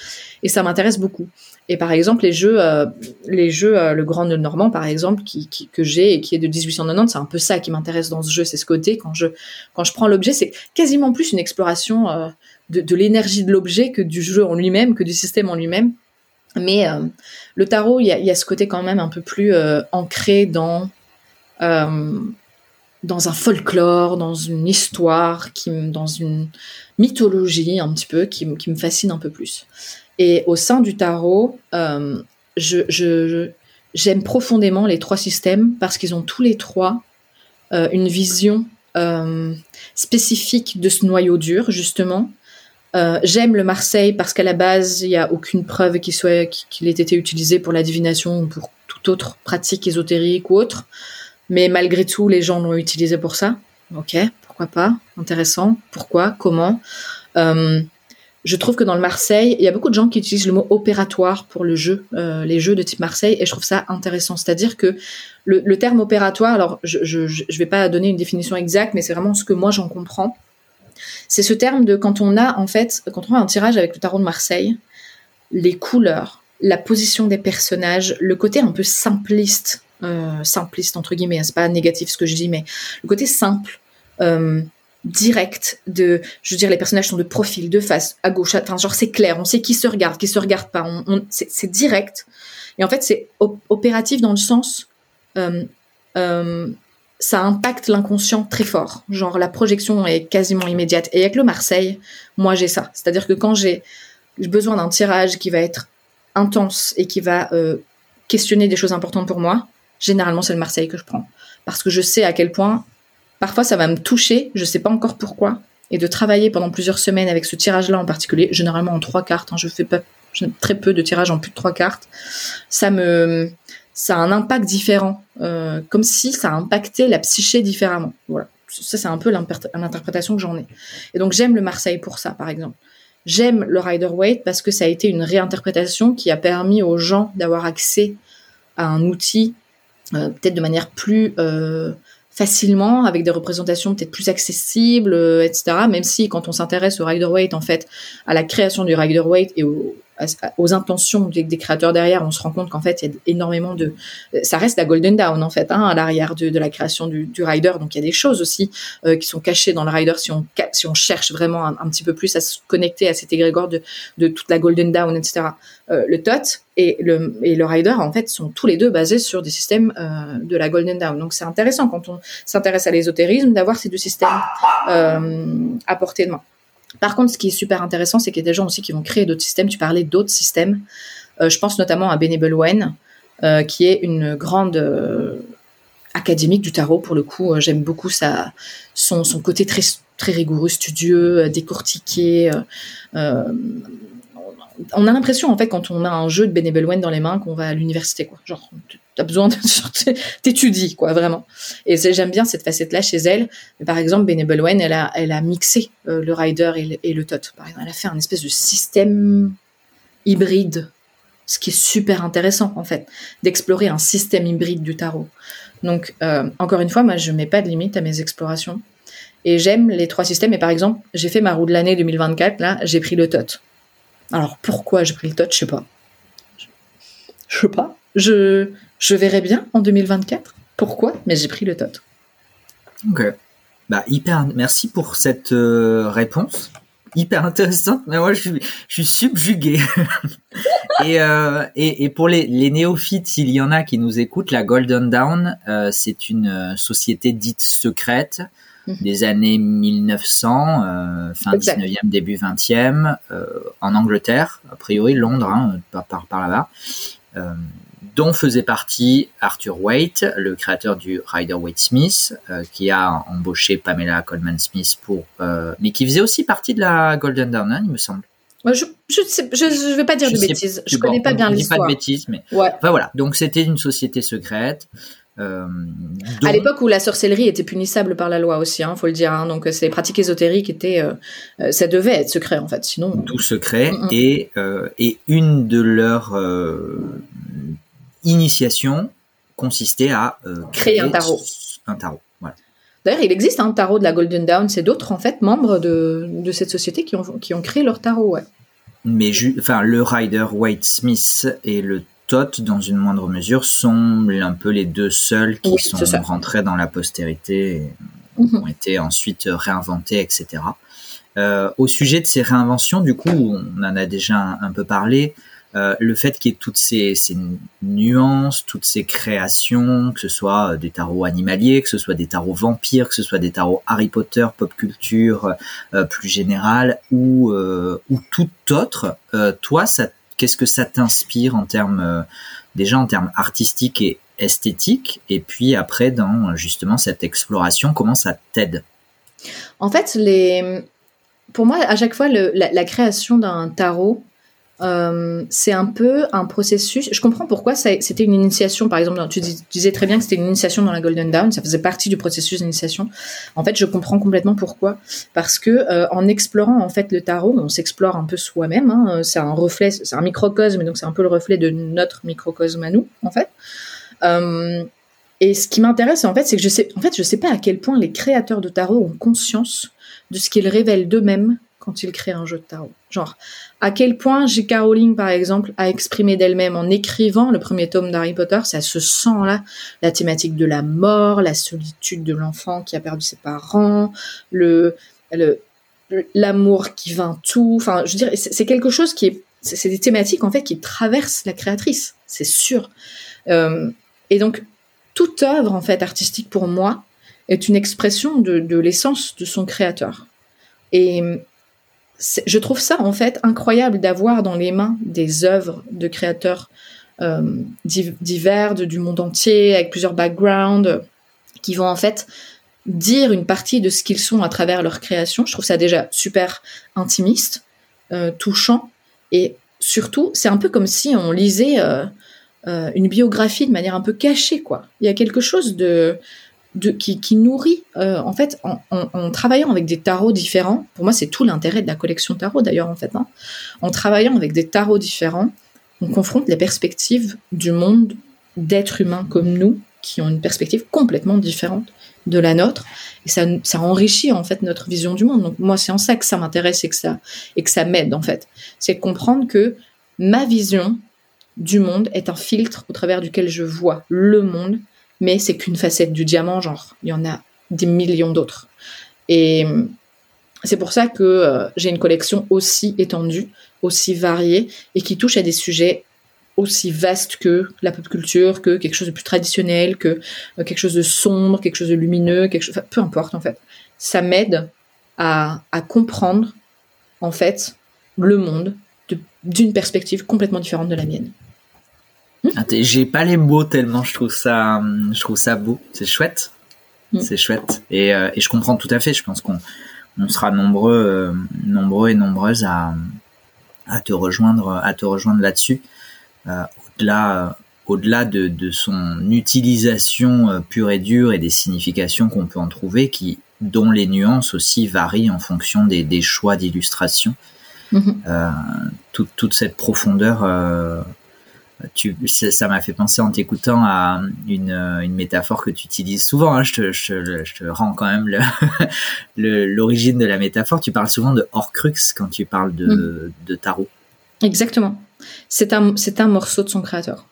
et ça m'intéresse beaucoup. Et par exemple, les jeux, euh, les jeux, euh, le Grand Normand, par exemple, qui, que j'ai et qui est de 1890, c'est un peu ça qui m'intéresse dans ce jeu, c'est ce côté quand je quand je prends l'objet, c'est quasiment plus une exploration de, l'énergie de l'objet que du jeu en lui-même, que du système en lui-même. Mais le tarot, il y a, y a, ce côté quand même un peu plus ancré dans dans un folklore, dans une histoire, qui, dans une mythologie un petit peu, qui, me fascine un peu plus. Et au sein du tarot, euh, je, j'aime profondément les trois systèmes parce qu'ils ont tous les trois euh, une vision euh, spécifique de ce noyau dur, justement. J'aime le Marseille parce qu'à la base, il n'y a aucune preuve qu'il, soit, qu'il ait été utilisé pour la divination ou pour toute autre pratique ésotérique ou autre. Mais malgré tout, les gens l'ont utilisé pour ça. Ok, pourquoi pas? Intéressant. Pourquoi? Comment? Euh, Je trouve que dans le Marseille, il y a beaucoup de gens qui utilisent le mot opératoire pour le jeu, euh, les jeux de type Marseille, et je trouve ça intéressant. C'est-à-dire que le, terme opératoire, alors je, je, vais pas donner une définition exacte, mais c'est vraiment ce que moi j'en comprends. C'est ce terme de quand on a en fait, quand on a un tirage avec le tarot de Marseille, les couleurs, la position des personnages, le côté un peu simpliste euh, simpliste entre guillemets, hein, c'est pas négatif ce que je dis, mais le côté simple, euh, direct de, je veux dire, les personnages sont de profil, de face, à gauche, enfin genre c'est clair, on sait qui se regarde, qui se regarde pas, on, c'est direct. Et en fait c'est opératif dans le sens, euh, ça impacte l'inconscient très fort, genre la projection est quasiment immédiate. Et avec le Marseille, moi j'ai ça, c'est-à-dire que quand j'ai besoin d'un tirage qui va être intense et qui va questionner des choses importantes pour moi, généralement c'est le Marseille que je prends. Parce que je sais à quel point, parfois ça va me toucher, je sais pas encore pourquoi, et de travailler pendant plusieurs semaines avec ce tirage-là en particulier, généralement en trois cartes, hein, je fais pas très peu de tirages en plus de trois cartes, ça me, ça a un impact différent, euh, comme si ça a impacté la psyché différemment. Voilà, ça c'est un peu l'interprétation que j'en ai. Et donc j'aime le Marseille pour ça, par exemple. J'aime le Rider Waite parce que ça a été une réinterprétation qui a permis aux gens d'avoir accès à un outil euh, peut-être de manière plus euh, facilement, avec des représentations peut-être plus accessibles, etc. Même si quand on s'intéresse au Rider Waite, en fait, à la création du Rider Waite et au, aux intentions des, créateurs derrière, on se rend compte qu'en fait, il y a énormément de, ça reste la Golden Dawn en fait, hein, à l'arrière de, la création du, rider. Donc il y a des choses aussi euh, qui sont cachées dans le rider si on si on cherche vraiment un, petit peu plus à se connecter à cet égrégore de, de toute la Golden Dawn, etc. Euh, le TOT et le et le rider en fait sont tous les deux basés sur des systèmes euh, de la Golden Dawn. Donc c'est intéressant quand on s'intéresse à l'ésotérisme d'avoir ces deux systèmes à portée de main. Par contre, ce qui est super intéressant, c'est qu'il y a des gens aussi qui vont créer d'autres systèmes. Tu parlais d'autres systèmes. Euh, je pense notamment à Benny Wen, euh, qui est une grande euh, académique du tarot. Pour le coup, j'aime beaucoup son, son, côté très, très rigoureux, studieux, décortiqué on a l'impression en fait quand on a un jeu de Benebelwen dans les mains qu'on va à l'université quoi. Genre t'as besoin de t'étudies quoi vraiment. Et j'aime bien cette facette là chez elle. Mais par exemple Benebelwen elle a elle a mixé euh, le rider et le, et le tot. Par exemple, elle a fait un espèce de système hybride, ce qui est super intéressant en fait d'explorer un système hybride du tarot. Donc euh, encore une fois moi je mets pas de limite à mes explorations. Et j'aime les trois systèmes. Et par exemple, j'ai fait ma roue de l'année 2024. Là, j'ai pris le tot. Alors pourquoi j'ai pris le touch, je sais pas. Je sais pas. Je, je verrai bien en 2024 pourquoi, mais j'ai pris le tot. Ok. Bah hyper. Merci pour cette euh, réponse. Hyper intéressante. Mais moi, je suis, je suis subjugué. Euh, et, et, pour les, les, néophytes, s'il y en a qui nous écoutent, la Golden Dawn, euh, c'est une société dite secrète Mhm. des années 1900, euh, fin 19e, début 20e, euh, en Angleterre, a priori Londres, hein, par, par, par là-bas, euh, dont faisait partie Arthur Waite, le créateur du Rider Waite Smith, qui a embauché Pamela Coleman Smith pour, mais qui faisait aussi partie de la Golden Dawn, hein, il me semble. Je je, je, je vais pas dire de bêtises. Je connais pas bien l'histoire. Pas de bêtises, mais ouais. enfin voilà. Donc c'était une société secrète. Euh, À l'époque où la sorcellerie était punissable par la loi aussi, hein, faut le dire. Hein, donc ces pratiques ésotériques étaient, euh, euh, ça devait être secret en fait, sinon. Tout secret mm, mm. et euh, et une de leurs initiations consistait à créer un tarot. Un tarot. Voilà. D'ailleurs, il existe un tarot de la Golden Dawn. C'est d'autres en fait membres de, de cette société qui ont qui ont créé leur tarot. Ouais. Mais enfin, le Rider White Smith et le Tot, dans une moindre mesure, sont un peu les deux seuls qui sont rentrés dans la postérité et mhm. ont été ensuite réinventés, etc. Euh, au sujet de ces réinventions, du coup, on en a déjà un, peu parlé. Euh, le fait qu'il y ait toutes ces, ces, nuances, toutes ces créations, que ce soit des tarots animaliers, que ce soit des tarots vampires, que ce soit des tarots Harry Potter, pop culture euh, plus générale, ou, euh, ou tout autre, euh, toi, ça qu'est-ce que ça t'inspire en termes euh, déjà en termes artistiques et esthétiques et puis après dans justement cette exploration comment ça t'aide? En fait pour moi à chaque fois la, création d'un tarot euh, c'est un peu un processus. Je comprends pourquoi c'était une initiation. Par exemple, tu, disais très bien que c'était une initiation dans la Golden Dawn. Ça faisait partie du processus d'initiation. En fait, je comprends complètement pourquoi. Parce que euh, en explorant en fait le tarot, on s'explore un peu soi-même. Hein. C'est un reflet, c'est un microcosme, donc c'est un peu le reflet de notre microcosme à nous, en fait. Euh, et ce qui m'intéresse, en fait, c'est que je sais, en fait, je sais pas à quel point les créateurs de tarot ont conscience de ce qu'ils révèlent d'eux-mêmes quand ils créent un jeu de tarot. Genre, à quel point J.K. Rowling, par exemple, a exprimé d'elle-même en écrivant le premier tome d'Harry Potter, ça se sent là, la thématique de la mort, la solitude de l'enfant qui a perdu ses parents, le, l'amour qui vint tout. Enfin, je veux dire, c'est quelque chose qui est, c'est des thématiques en fait qui traversent la créatrice, c'est sûr. Euh, et donc, toute œuvre en fait artistique pour moi est une expression de, de l'essence de son créateur. Et je trouve ça en fait incroyable d'avoir dans les mains des œuvres de créateurs euh, divers du monde entier avec plusieurs backgrounds qui vont en fait dire une partie de ce qu'ils sont à travers leur création. Je trouve ça déjà super intimiste, euh, touchant et surtout c'est un peu comme si on lisait euh, une biographie de manière un peu cachée quoi. Il y a quelque chose de qui, nourrit, euh, en fait, en, travaillant avec des tarots différents. Pour moi, c'est tout l'intérêt de la collection tarot, d'ailleurs, en fait. Hein. En travaillant avec des tarots différents, on confronte les perspectives du monde d'êtres humains comme nous, qui ont une perspective complètement différente de la nôtre, et ça, ça enrichit en fait notre vision du monde. Donc moi, c'est en ça que ça m'intéresse et que ça et que ça m'aide en fait, c'est comprendre que ma vision du monde est un filtre au travers duquel je vois le monde, mais c'est qu'une facette du diamant, genre, il y en a des millions d'autres. Et c'est pour ça que euh, j'ai une collection aussi étendue, aussi variée, et qui touche à des sujets aussi vastes que la pop culture, que quelque chose de plus traditionnel, que euh, quelque chose de sombre, quelque chose de lumineux, quelque chose, peu importe en fait. Ça m'aide à comprendre en fait le monde d'une perspective complètement différente de la mienne. Ah, j'ai pas les mots tellement je trouve ça, je trouve ça beau. C'est chouette. Mm. C'est chouette. Et, euh, et, je comprends tout à fait. Je pense qu'on on sera nombreux, euh, nombreux et nombreuses à, à te rejoindre, à te rejoindre là-dessus. Euh, au-delà, au-delà de, de, son utilisation pure et dure et des significations qu'on peut en trouver, qui, dont les nuances aussi varient en fonction des, des choix d'illustration. Mm-hmm. toute, toute cette profondeur tu, ça m'a fait penser en t'écoutant à une, une, métaphore que tu utilises souvent. Hein, je, te, je, je, te, rends quand même l'origine de la métaphore. Tu parles souvent de Horcrux quand tu parles de, mm. de tarot. Exactement. C'est un, morceau de son créateur.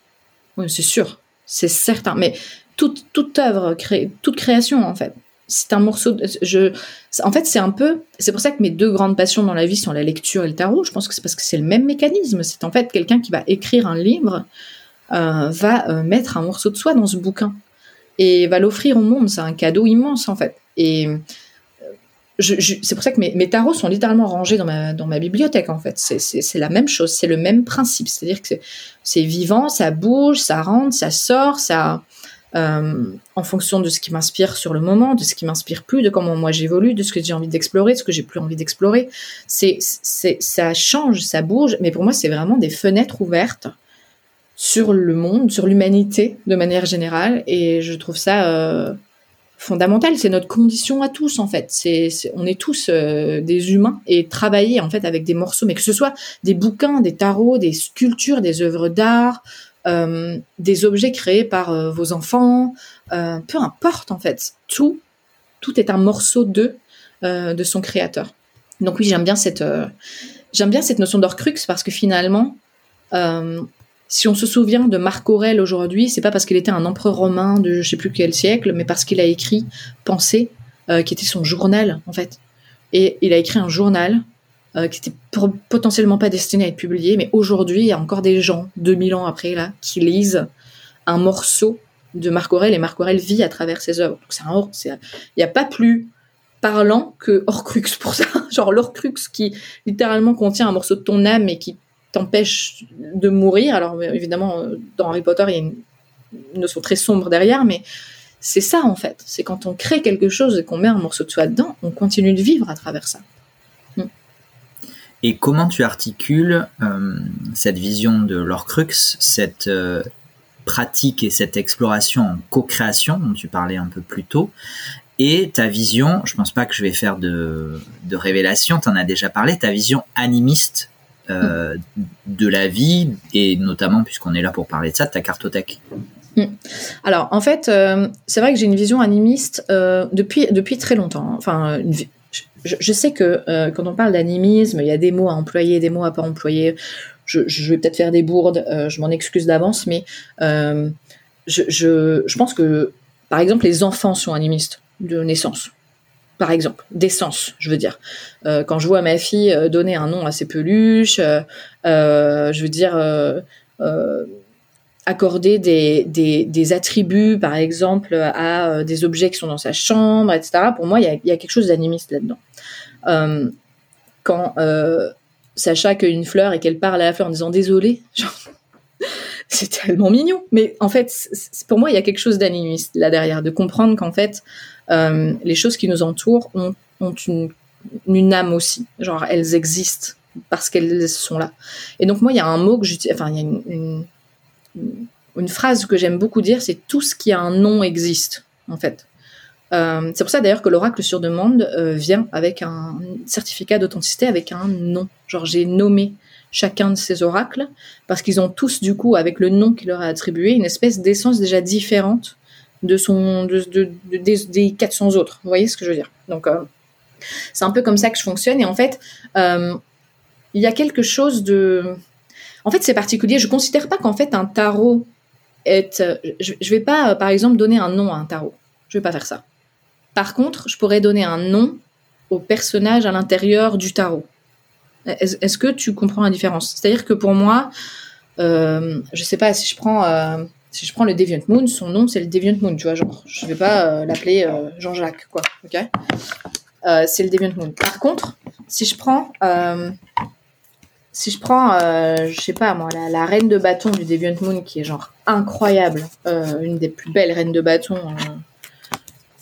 Oui, c'est sûr. C'est certain. Mais toute, toute œuvre, toute création, en fait, c'est un morceau. De, je, en fait, c'est un peu. C'est pour ça que mes deux grandes passions dans la vie sont la lecture et le tarot. Je pense que c'est parce que c'est le même mécanisme. C'est en fait quelqu'un qui va écrire un livre, euh, va euh, mettre un morceau de soi dans ce bouquin et va l'offrir au monde. C'est un cadeau immense en fait. Et euh, c'est pour ça que mes, tarots sont littéralement rangés dans ma, dans ma bibliothèque en fait. C'est, la même chose, c'est le même principe. C'est-à-dire que c'est vivant, ça bouge, ça rentre, ça sort, ça euh, en fonction de ce qui m'inspire sur le moment, de ce qui m'inspire plus, de comment moi j'évolue, de ce que j'ai envie d'explorer, de ce que j'ai plus envie d'explorer. C'est, ça change, ça bouge, mais pour moi c'est vraiment des fenêtres ouvertes sur le monde, sur l'humanité de manière générale, et je trouve ça euh, fondamental. C'est notre condition à tous en fait. On est tous euh, des humains et travailler en fait avec des morceaux, mais que ce soit des bouquins, des tarots, des sculptures, des œuvres d'art, euh, des objets créés par euh, vos enfants, euh, peu importe en fait. Tout, tout est un morceau de de son créateur. Donc oui, j'aime bien cette j'aime bien cette notion d'Orcrux parce que finalement, si on se souvient de Marc Aurèle aujourd'hui, c'est pas parce qu'il était un empereur romain de je sais plus quel siècle, mais parce qu'il a écrit Pensée, qui était son journal en fait. Et il a écrit un journal euh, qui était potentiellement pas destiné à être publié, mais aujourd'hui, il y a encore des gens, 2000 ans après, là, qui lisent un morceau de Marc Aurèle, et Marc Aurèle vit à travers ses œuvres. Donc, il n'y a pas plus parlant que Horcrux pour ça. Genre l'Horcrux qui littéralement contient un morceau de ton âme et qui t'empêche de mourir. Alors évidemment, euh, dans Harry Potter, il y a une notion très sombre derrière, mais c'est ça en fait. C'est quand on crée quelque chose et qu'on met un morceau de soi dedans, on continue de vivre à travers ça. Et comment tu articules euh, cette vision de l'Orcrux, cette euh, pratique et cette exploration en co-création dont tu parlais un peu plus tôt, et ta vision, je pense pas que je vais faire de, de révélation, tu en as déjà parlé, ta vision animiste euh, de la vie, et notamment, puisqu'on est là pour parler de ça, de ta cartothèque. Hmm. Alors, en fait, c'est vrai que j'ai une vision animiste depuis, depuis très longtemps. Hein. Enfin, une, je, sais que euh, quand on parle d'animisme, il y a des mots à employer, des mots à pas employer. Je, vais peut-être faire des bourdes, euh, je m'en excuse d'avance, mais euh, je, pense que, par exemple, les enfants sont animistes de naissance. Par exemple, d'essence, je veux dire. quand je vois ma fille donner un nom à ses peluches, je veux dire accorder des, attributs, par exemple, à des objets qui sont dans sa chambre, etc. Pour moi, il y a quelque chose d'animiste là-dedans. Euh, quand euh, Sacha cueille une fleur et qu'elle parle à la fleur en disant désolé, c'est tellement mignon. Mais en fait, pour moi, il y a quelque chose d'animiste là derrière, de comprendre qu'en fait, euh, les choses qui nous entourent ont, une, âme aussi. Genre, elles existent parce qu'elles sont là. Et donc, moi, il y a un mot que j'utilise, enfin, il y a une, une phrase que j'aime beaucoup dire, c'est tout ce qui a un nom existe, en fait. Euh, c'est pour ça d'ailleurs que l'oracle sur demande euh, vient avec un certificat d'authenticité avec un nom. Genre j'ai nommé chacun de ces oracles parce qu'ils ont tous du coup avec le nom qu'il leur a attribué une espèce d'essence déjà différente de son de, des, 400 autres. Vous voyez ce que je veux dire? Donc euh, c'est un peu comme ça que je fonctionne et en fait il y a quelque chose de En fait, c'est particulier. Je considère pas qu'en fait un tarot est. Je, je vais pas, par exemple, donner un nom à un tarot. Je vais pas faire ça. Par contre, je pourrais donner un nom au personnage à l'intérieur du tarot. Est-ce que tu comprends la différence? C'est-à-dire que pour moi, euh, je sais pas si je prends euh, si je prends le Deviant Moon, son nom c'est le Deviant Moon, tu vois, genre je vais pas euh, l'appeler euh, Jean-Jacques quoi, C'est le Deviant Moon. Par contre, si je prends si je prends je sais pas moi la, la, reine de bâton du Deviant Moon qui est genre incroyable, une des plus belles reines de bâton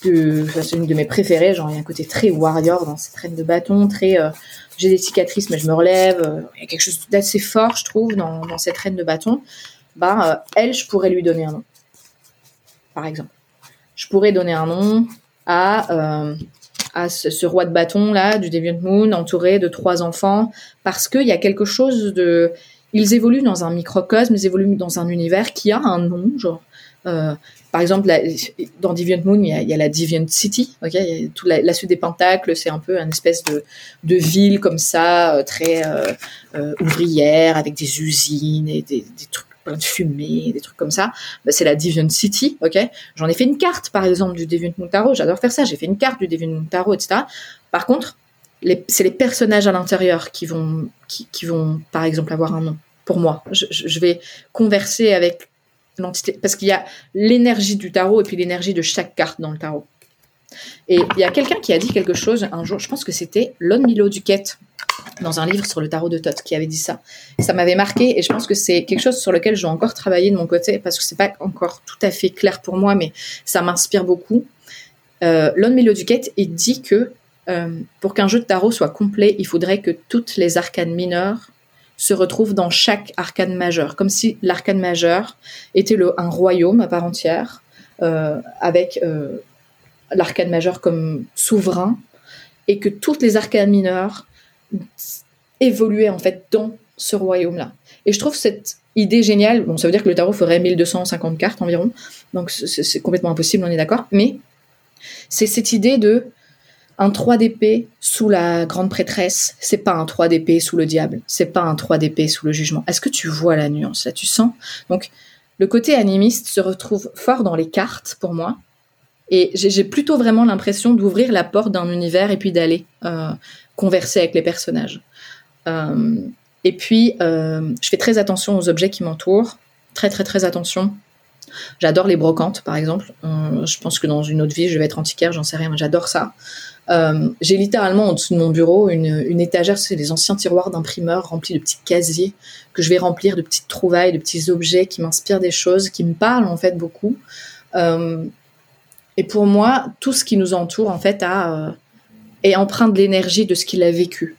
c'est une de mes préférées. Genre, il y a un côté très warrior dans cette reine de bâton, très. Euh, j'ai des cicatrices, mais je me relève. Euh, il y a quelque chose d'assez fort, je trouve, dans, cette reine de bâton. Bah, elle, je pourrais lui donner un nom. Par exemple. Je pourrais donner un nom à, à ce, ce, roi de bâton, là, du Deviant Moon, entouré de trois enfants, parce qu'il y a quelque chose de. Ils évoluent dans un microcosme, ils évoluent dans un univers qui a un nom, genre. Euh, par exemple, dans Deviant Moon, il y, a, la Deviant City. Ok, tout la, suite des pentacles, c'est un peu une espèce de, ville comme ça, euh, très euh, ouvrière, avec des usines et des, trucs plein de fumée, des trucs comme ça. Bah, c'est la Deviant City. Ok, j'en ai fait une carte, par exemple, du Deviant Moon Tarot. J'adore faire ça. J'ai fait une carte du Deviant Moon Tarot, etc. Par contre, c'est les personnages à l'intérieur qui vont, qui, vont, par exemple, avoir un nom. Pour moi, je vais converser avec parce qu'il y a l'énergie du tarot et puis l'énergie de chaque carte dans le tarot. Et il y a quelqu'un qui a dit quelque chose un jour, je pense que c'était Lon Milo Duquette, dans un livre sur le tarot de Thoth, qui avait dit ça. ça m'avait marqué et je pense que c'est quelque chose sur lequel je dois encore travailler de mon côté, parce que c'est pas encore tout à fait clair pour moi, mais ça m'inspire beaucoup. Euh, Lon Milo Duquette, dit que euh, pour qu'un jeu de tarot soit complet, il faudrait que toutes les arcanes mineures se retrouve dans chaque arcane majeur, comme si l'arcane majeur était le, un royaume à part entière, euh, avec euh, l'arcane majeur comme souverain, et que toutes les arcanes mineures évoluaient en fait dans ce royaume-là. Et je trouve cette idée géniale. Bon, ça veut dire que le tarot ferait 1250 cartes environ, donc c'est complètement impossible, on est d'accord. Mais c'est cette idée de un 3 d'épée sous la grande prêtresse, c'est pas un 3 d'épée sous le diable, c'est pas un 3 d'épée sous le jugement. Est-ce que tu vois la nuance là Tu sens? Donc, le côté animiste se retrouve fort dans les cartes pour moi. Et j'ai plutôt vraiment l'impression d'ouvrir la porte d'un univers et puis d'aller euh, converser avec les personnages. Euh, et puis, euh, je fais très attention aux objets qui m'entourent. Très, très, très attention. J'adore les brocantes, par exemple. Je pense que dans une autre vie, je vais être antiquaire, j'en sais rien, mais j'adore ça. Euh, j'ai littéralement en dessous de mon bureau une, étagère, c'est les anciens tiroirs d'imprimeurs remplis de petits casiers que je vais remplir de petites trouvailles, de petits objets qui m'inspirent des choses, qui me parlent en fait beaucoup. Euh, et pour moi, tout ce qui nous entoure en fait a, euh, est empreint de l'énergie de ce qu'il a vécu.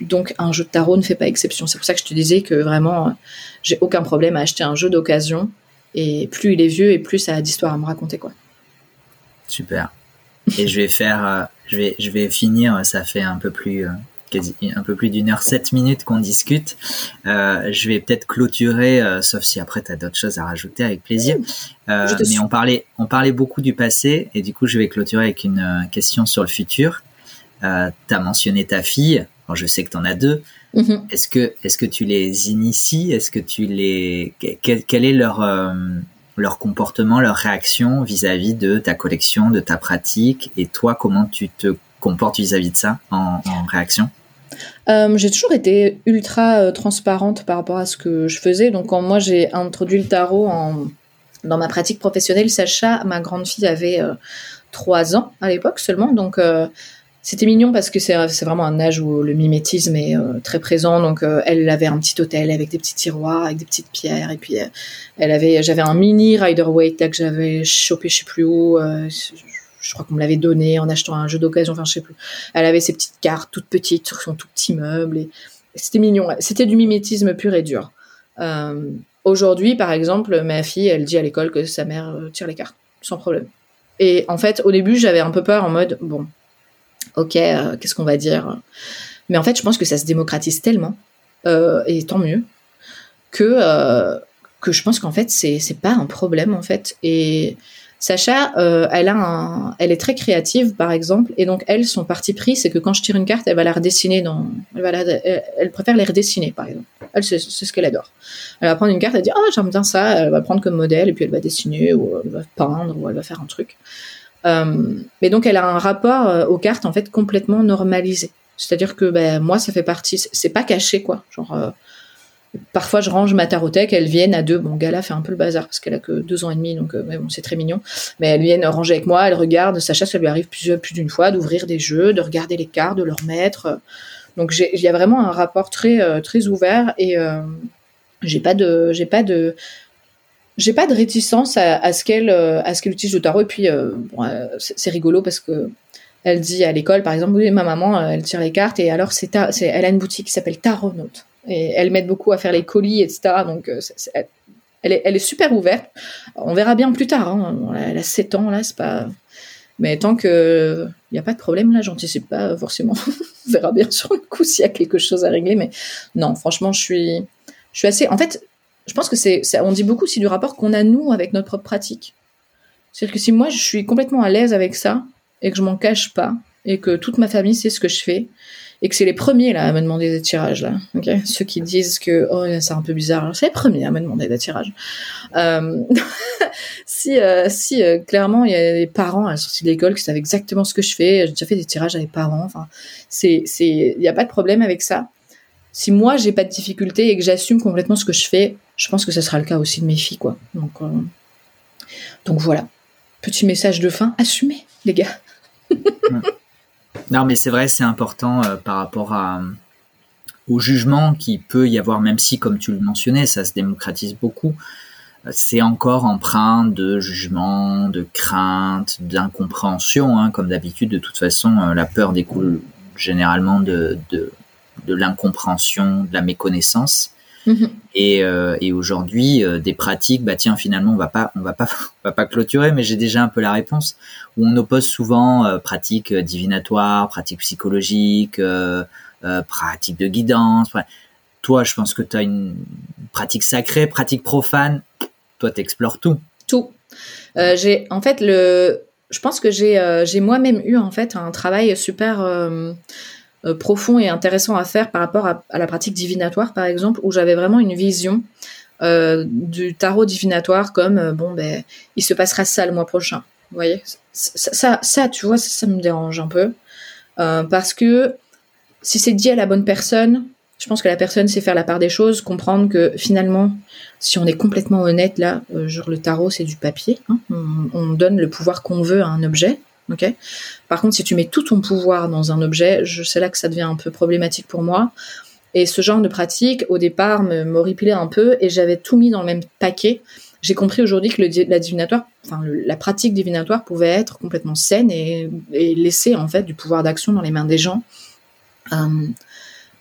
Donc un jeu de tarot ne fait pas exception. C'est pour ça que je te disais que vraiment, j'ai aucun problème à acheter un jeu d'occasion. Et plus il est vieux et plus ça a d'histoires à me raconter quoi. Super. Et je vais faire je vais, je vais finir. Ça fait un peu plus, euh, quasi, un peu plus d'une heure, sept minutes qu'on discute. Euh, je vais peut-être clôturer, euh, sauf si après tu as d'autres choses à rajouter avec plaisir. Euh, mais on parlait, on parlait beaucoup du passé et du coup, je vais clôturer avec une euh, question sur le futur. Euh, tu as mentionné ta fille. Bon, je sais que tu en as deux. Mm-hmm. Est-ce que, est-ce que tu les inities? Est-ce que tu les, quel, quel est leur leur comportement, leur réaction vis-à-vis de ta collection, de ta pratique, et toi, comment tu te comportes vis-à-vis de ça en, réaction? Euh, j'ai toujours été ultra euh, transparente par rapport à ce que je faisais. Donc, quand moi j'ai introduit le tarot en, dans ma pratique professionnelle, Sacha, ma grande fille, avait euh, 3 ans à l'époque seulement. Donc, euh, c'était mignon parce que c'est vraiment un âge où le mimétisme est euh, très présent. Donc euh, elle avait un petit hôtel avec des petits tiroirs, avec des petites pierres. Et puis euh, elle avait, j'avais un mini Rider Waite que j'avais chopé, je sais plus où. Je crois qu'on me l'avait donné en achetant un jeu d'occasion. Enfin, je sais plus. Elle avait ses petites cartes toutes petites sur son tout petit meuble. Et c'était mignon. C'était du mimétisme pur et dur. Aujourd'hui, par exemple, ma fille, elle dit à l'école que sa mère tire les cartes sans problème. Et en fait, au début, j'avais un peu peur en mode bon ok, euh, qu'est-ce qu'on va dire? Mais en fait, je pense que ça se démocratise tellement, euh, et tant mieux, que, euh, que je pense qu'en fait, c'est, c'est pas un problème, en fait. Et Sacha, elle, a un, elle est très créative, par exemple, et donc elle, son parti pris, c'est que quand je tire une carte, elle va la redessiner dans, elle, va elle, préfère les redessiner, par exemple. Elle, c'est ce qu'elle adore. Elle va prendre une carte, elle dire, ah, j'aime bien ça, elle va prendre comme modèle, et puis elle va dessiner, ou elle va peindre, ou elle va faire un truc. Euh, mais donc, elle a un rapport euh, aux cartes, en fait, complètement normalisé. C'est-à-dire que, ben, moi, ça fait partie, c'est pas caché, quoi. Genre, euh, Parfois, je range ma tarothèque, elles viennent à deux. Bon, Gala fait un peu le bazar parce qu'elle a que deux ans et demi, donc c'est très mignon. Mais elles viennent ranger avec moi, elles regardent. Sacha, ça lui arrive plus, d'une fois d'ouvrir des jeux, de regarder les cartes, de leur mettre. Donc, il y a vraiment un rapport très, très ouvert et euh, j'ai pas de, j'ai pas de, j'ai pas de réticence à, ce qu'elle, à ce qu'elle utilise le tarot. Et puis, c'est rigolo parce que elle dit à l'école, par exemple, oui, ma maman, elle tire les cartes et alors c'est, elle a une boutique qui s'appelle Tarot Note. Et elle m'aide beaucoup à faire les colis, etc. Donc, euh, elle, est, elle, est, super ouverte. On verra bien plus tard. Hein. Elle a 7 ans, là, c'est pas. Mais tant que il n'y a pas de problème, là, j'anticipe pas forcément. On verra bien sur le coup s'il y a quelque chose à régler. Mais non, franchement, je suis, je suis assez. En fait, je pense que c'est. On dit beaucoup aussi du rapport qu'on a, nous, avec notre propre pratique. C'est-à-dire que si moi, je suis complètement à l'aise avec ça et que je m'en cache pas et que toute ma famille sait ce que je fais et que c'est les premiers là à me demander des tirages là. Ceux qui disent que oh c'est un peu bizarre, c'est les premiers à me demander des tirages. Euh, si euh, si euh, clairement il y a des parents à la sortie de l'école qui savent exactement ce que je fais, j'ai déjà fait des tirages avec parents. Enfin c'est c'est il n'y a pas de problème avec ça. Si moi j'ai pas de difficulté et que j'assume complètement ce que je fais, je pense que ce sera le cas aussi de mes filles quoi. Donc donc voilà. Petit message de fin, assumez les gars. Non, mais c'est vrai, c'est important euh, par rapport à, au jugement qui peut y avoir, même si, comme tu le mentionnais, ça se démocratise beaucoup. Euh, c'est encore empreint de jugement, de crainte, d'incompréhension. Hein, comme d'habitude, de toute façon, euh, la peur découle généralement de l'incompréhension, de la méconnaissance. Mhm. Et, euh, et aujourd'hui, euh, des pratiques, bah tiens, finalement, on va pas, on va pas, on va pas clôturer, mais j'ai déjà un peu la réponse. Où on oppose souvent euh, pratiques divinatoires, pratiques psychologiques, pratiques de guidance. Toi, je pense que tu as une pratique sacrée, pratique profane. Toi, t'explores tout. Tout. j'ai, en fait, le, je pense que j'ai, j'ai moi-même eu en fait un travail super profond et intéressant à faire par rapport à, la pratique divinatoire, par exemple, où j'avais vraiment une vision euh, du tarot divinatoire comme euh, bon ben il se passera ça le mois prochain. Vous voyez, ça, ça, tu vois, ça, me dérange un peu parce que si c'est dit à la bonne personne, je pense que la personne sait faire la part des choses, comprendre que finalement, si on est complètement honnête là, genre le tarot c'est du papier, hein, on, donne le pouvoir qu'on veut à un objet, ok Par contre, si tu mets tout ton pouvoir dans un objet, je sais là que ça devient un peu problématique pour moi. Et ce genre de pratique, au départ, m'horripilait un peu et j'avais tout mis dans le même paquet. J'ai compris aujourd'hui que la divinatoire, enfin la pratique divinatoire pouvait être complètement saine et, laisser en fait du pouvoir d'action dans les mains des gens. Euh,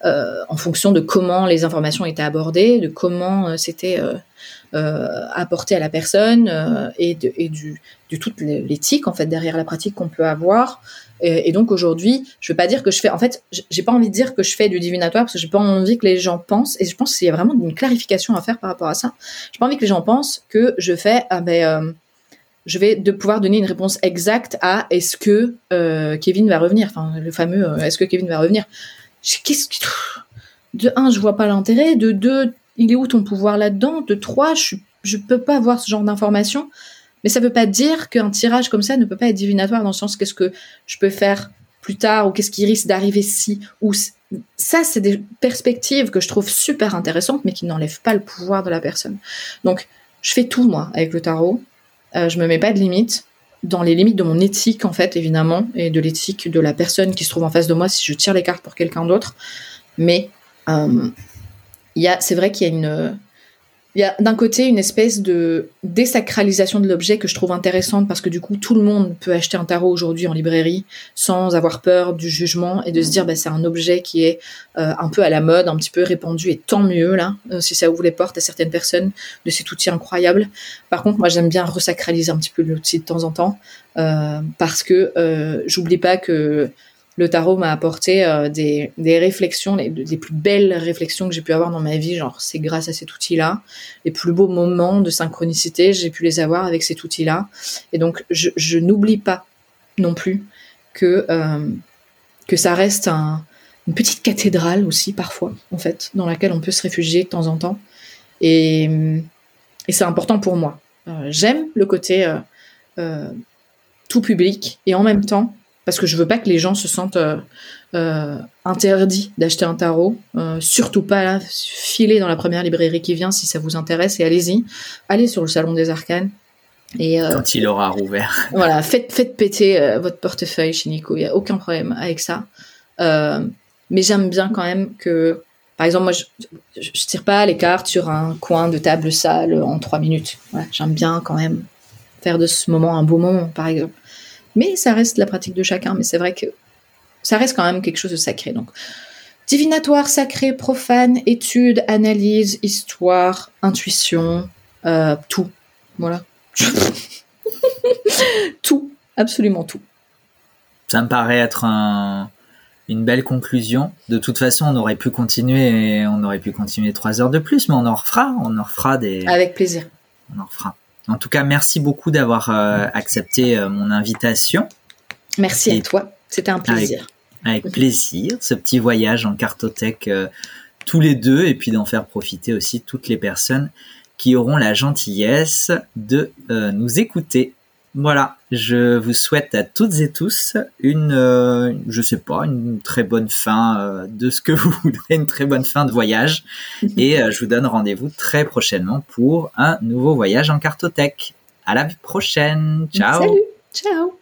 en fonction de comment les informations étaient abordées, de comment euh, c'était euh, apporté à la personne euh, et, de, du, toute l'éthique en fait derrière la pratique qu'on peut avoir. Et, donc aujourd'hui, je veux pas dire que je fais, en fait, j'ai pas envie de dire que je fais du divinatoire parce que j'ai pas envie que les gens pensent. Et je pense qu'il y a vraiment une clarification à faire par rapport à ça. J'ai pas envie que les gens pensent que je fais, ah ben, euh, je vais de pouvoir donner une réponse exacte à est-ce que Kevin va revenir, enfin le fameux est-ce que Kevin va revenir? De un, je vois pas l'intérêt. De deux, il est où ton pouvoir là-dedans? De trois, je je peux pas avoir ce genre d'informations. Mais ça veut pas dire qu'un tirage comme ça ne peut pas être divinatoire dans le sens qu'est-ce que je peux faire plus tard ou qu'est-ce qui risque d'arriver si ou ça c'est des perspectives que je trouve super intéressantes mais qui n'enlèvent pas le pouvoir de la personne. Donc je fais tout moi avec le tarot. Euh, je me mets pas de limites dans les limites de mon éthique en fait évidemment et de l'éthique de la personne qui se trouve en face de moi si je tire les cartes pour quelqu'un d'autre. Mais euh, c'est vrai qu'il y a une, il y a d'un côté une espèce de désacralisation de l'objet que je trouve intéressante parce que du coup tout le monde peut acheter un tarot aujourd'hui en librairie sans avoir peur du jugement et de se dire bah, c'est un objet qui est euh, un peu à la mode, un petit peu répandu et tant mieux là euh, si ça ouvre les portes à certaines personnes de cet outil incroyable. Par contre moi j'aime bien resacraliser un petit peu l'outil de temps en temps euh, parce que j'oublie pas que le tarot m'a apporté euh, des, réflexions, les, plus belles réflexions que j'ai pu avoir dans ma vie. Genre, c'est grâce à cet outil-là. Les plus beaux moments de synchronicité, j'ai pu les avoir avec cet outil-là. Et donc, je, n'oublie pas non plus que, euh, ça reste un, une petite cathédrale aussi, parfois, en fait, dans laquelle on peut se réfugier de temps en temps. Et, et c'est important pour moi. Euh, j'aime le côté tout public et en même temps, parce que je veux pas que les gens se sentent euh, euh, interdits d'acheter un tarot. Euh, surtout pas là, filez dans la première librairie qui vient si ça vous intéresse et allez-y. Allez sur le salon des arcanes. Et, Quand il aura rouvert. Voilà, faites, faites péter votre portefeuille chez Nico, il n'y a aucun problème avec ça. mais j'aime bien quand même que, par exemple, moi, je, je, tire pas les cartes sur un coin de table sale en trois minutes. Voilà, j'aime bien quand même faire de ce moment un beau moment, par exemple. Mais ça reste la pratique de chacun. Mais c'est vrai que ça reste quand même quelque chose de sacré. Donc, divinatoire, sacré, profane, étude, analyse, histoire, intuition, euh, tout. Voilà. tout, absolument tout. Ça me paraît être une belle conclusion. De toute façon, on aurait pu continuer, on aurait pu continuer trois heures de plus, mais on en refera, on en refera des. Avec plaisir. On en refera. En tout cas, merci beaucoup d'avoir euh, accepté euh, mon invitation. Merci à toi, c'était un plaisir. Avec, plaisir, ce petit voyage en cartothèque euh, tous les deux et puis d'en faire profiter aussi toutes les personnes qui auront la gentillesse de nous écouter. Voilà, je vous souhaite à toutes et tous une, euh, je sais pas, une très bonne fin euh, de ce que vous voudrez, une très bonne fin de voyage. Et euh, je vous donne rendez-vous très prochainement pour un nouveau voyage en cartothèque. À la prochaine. Ciao. Salut. Ciao.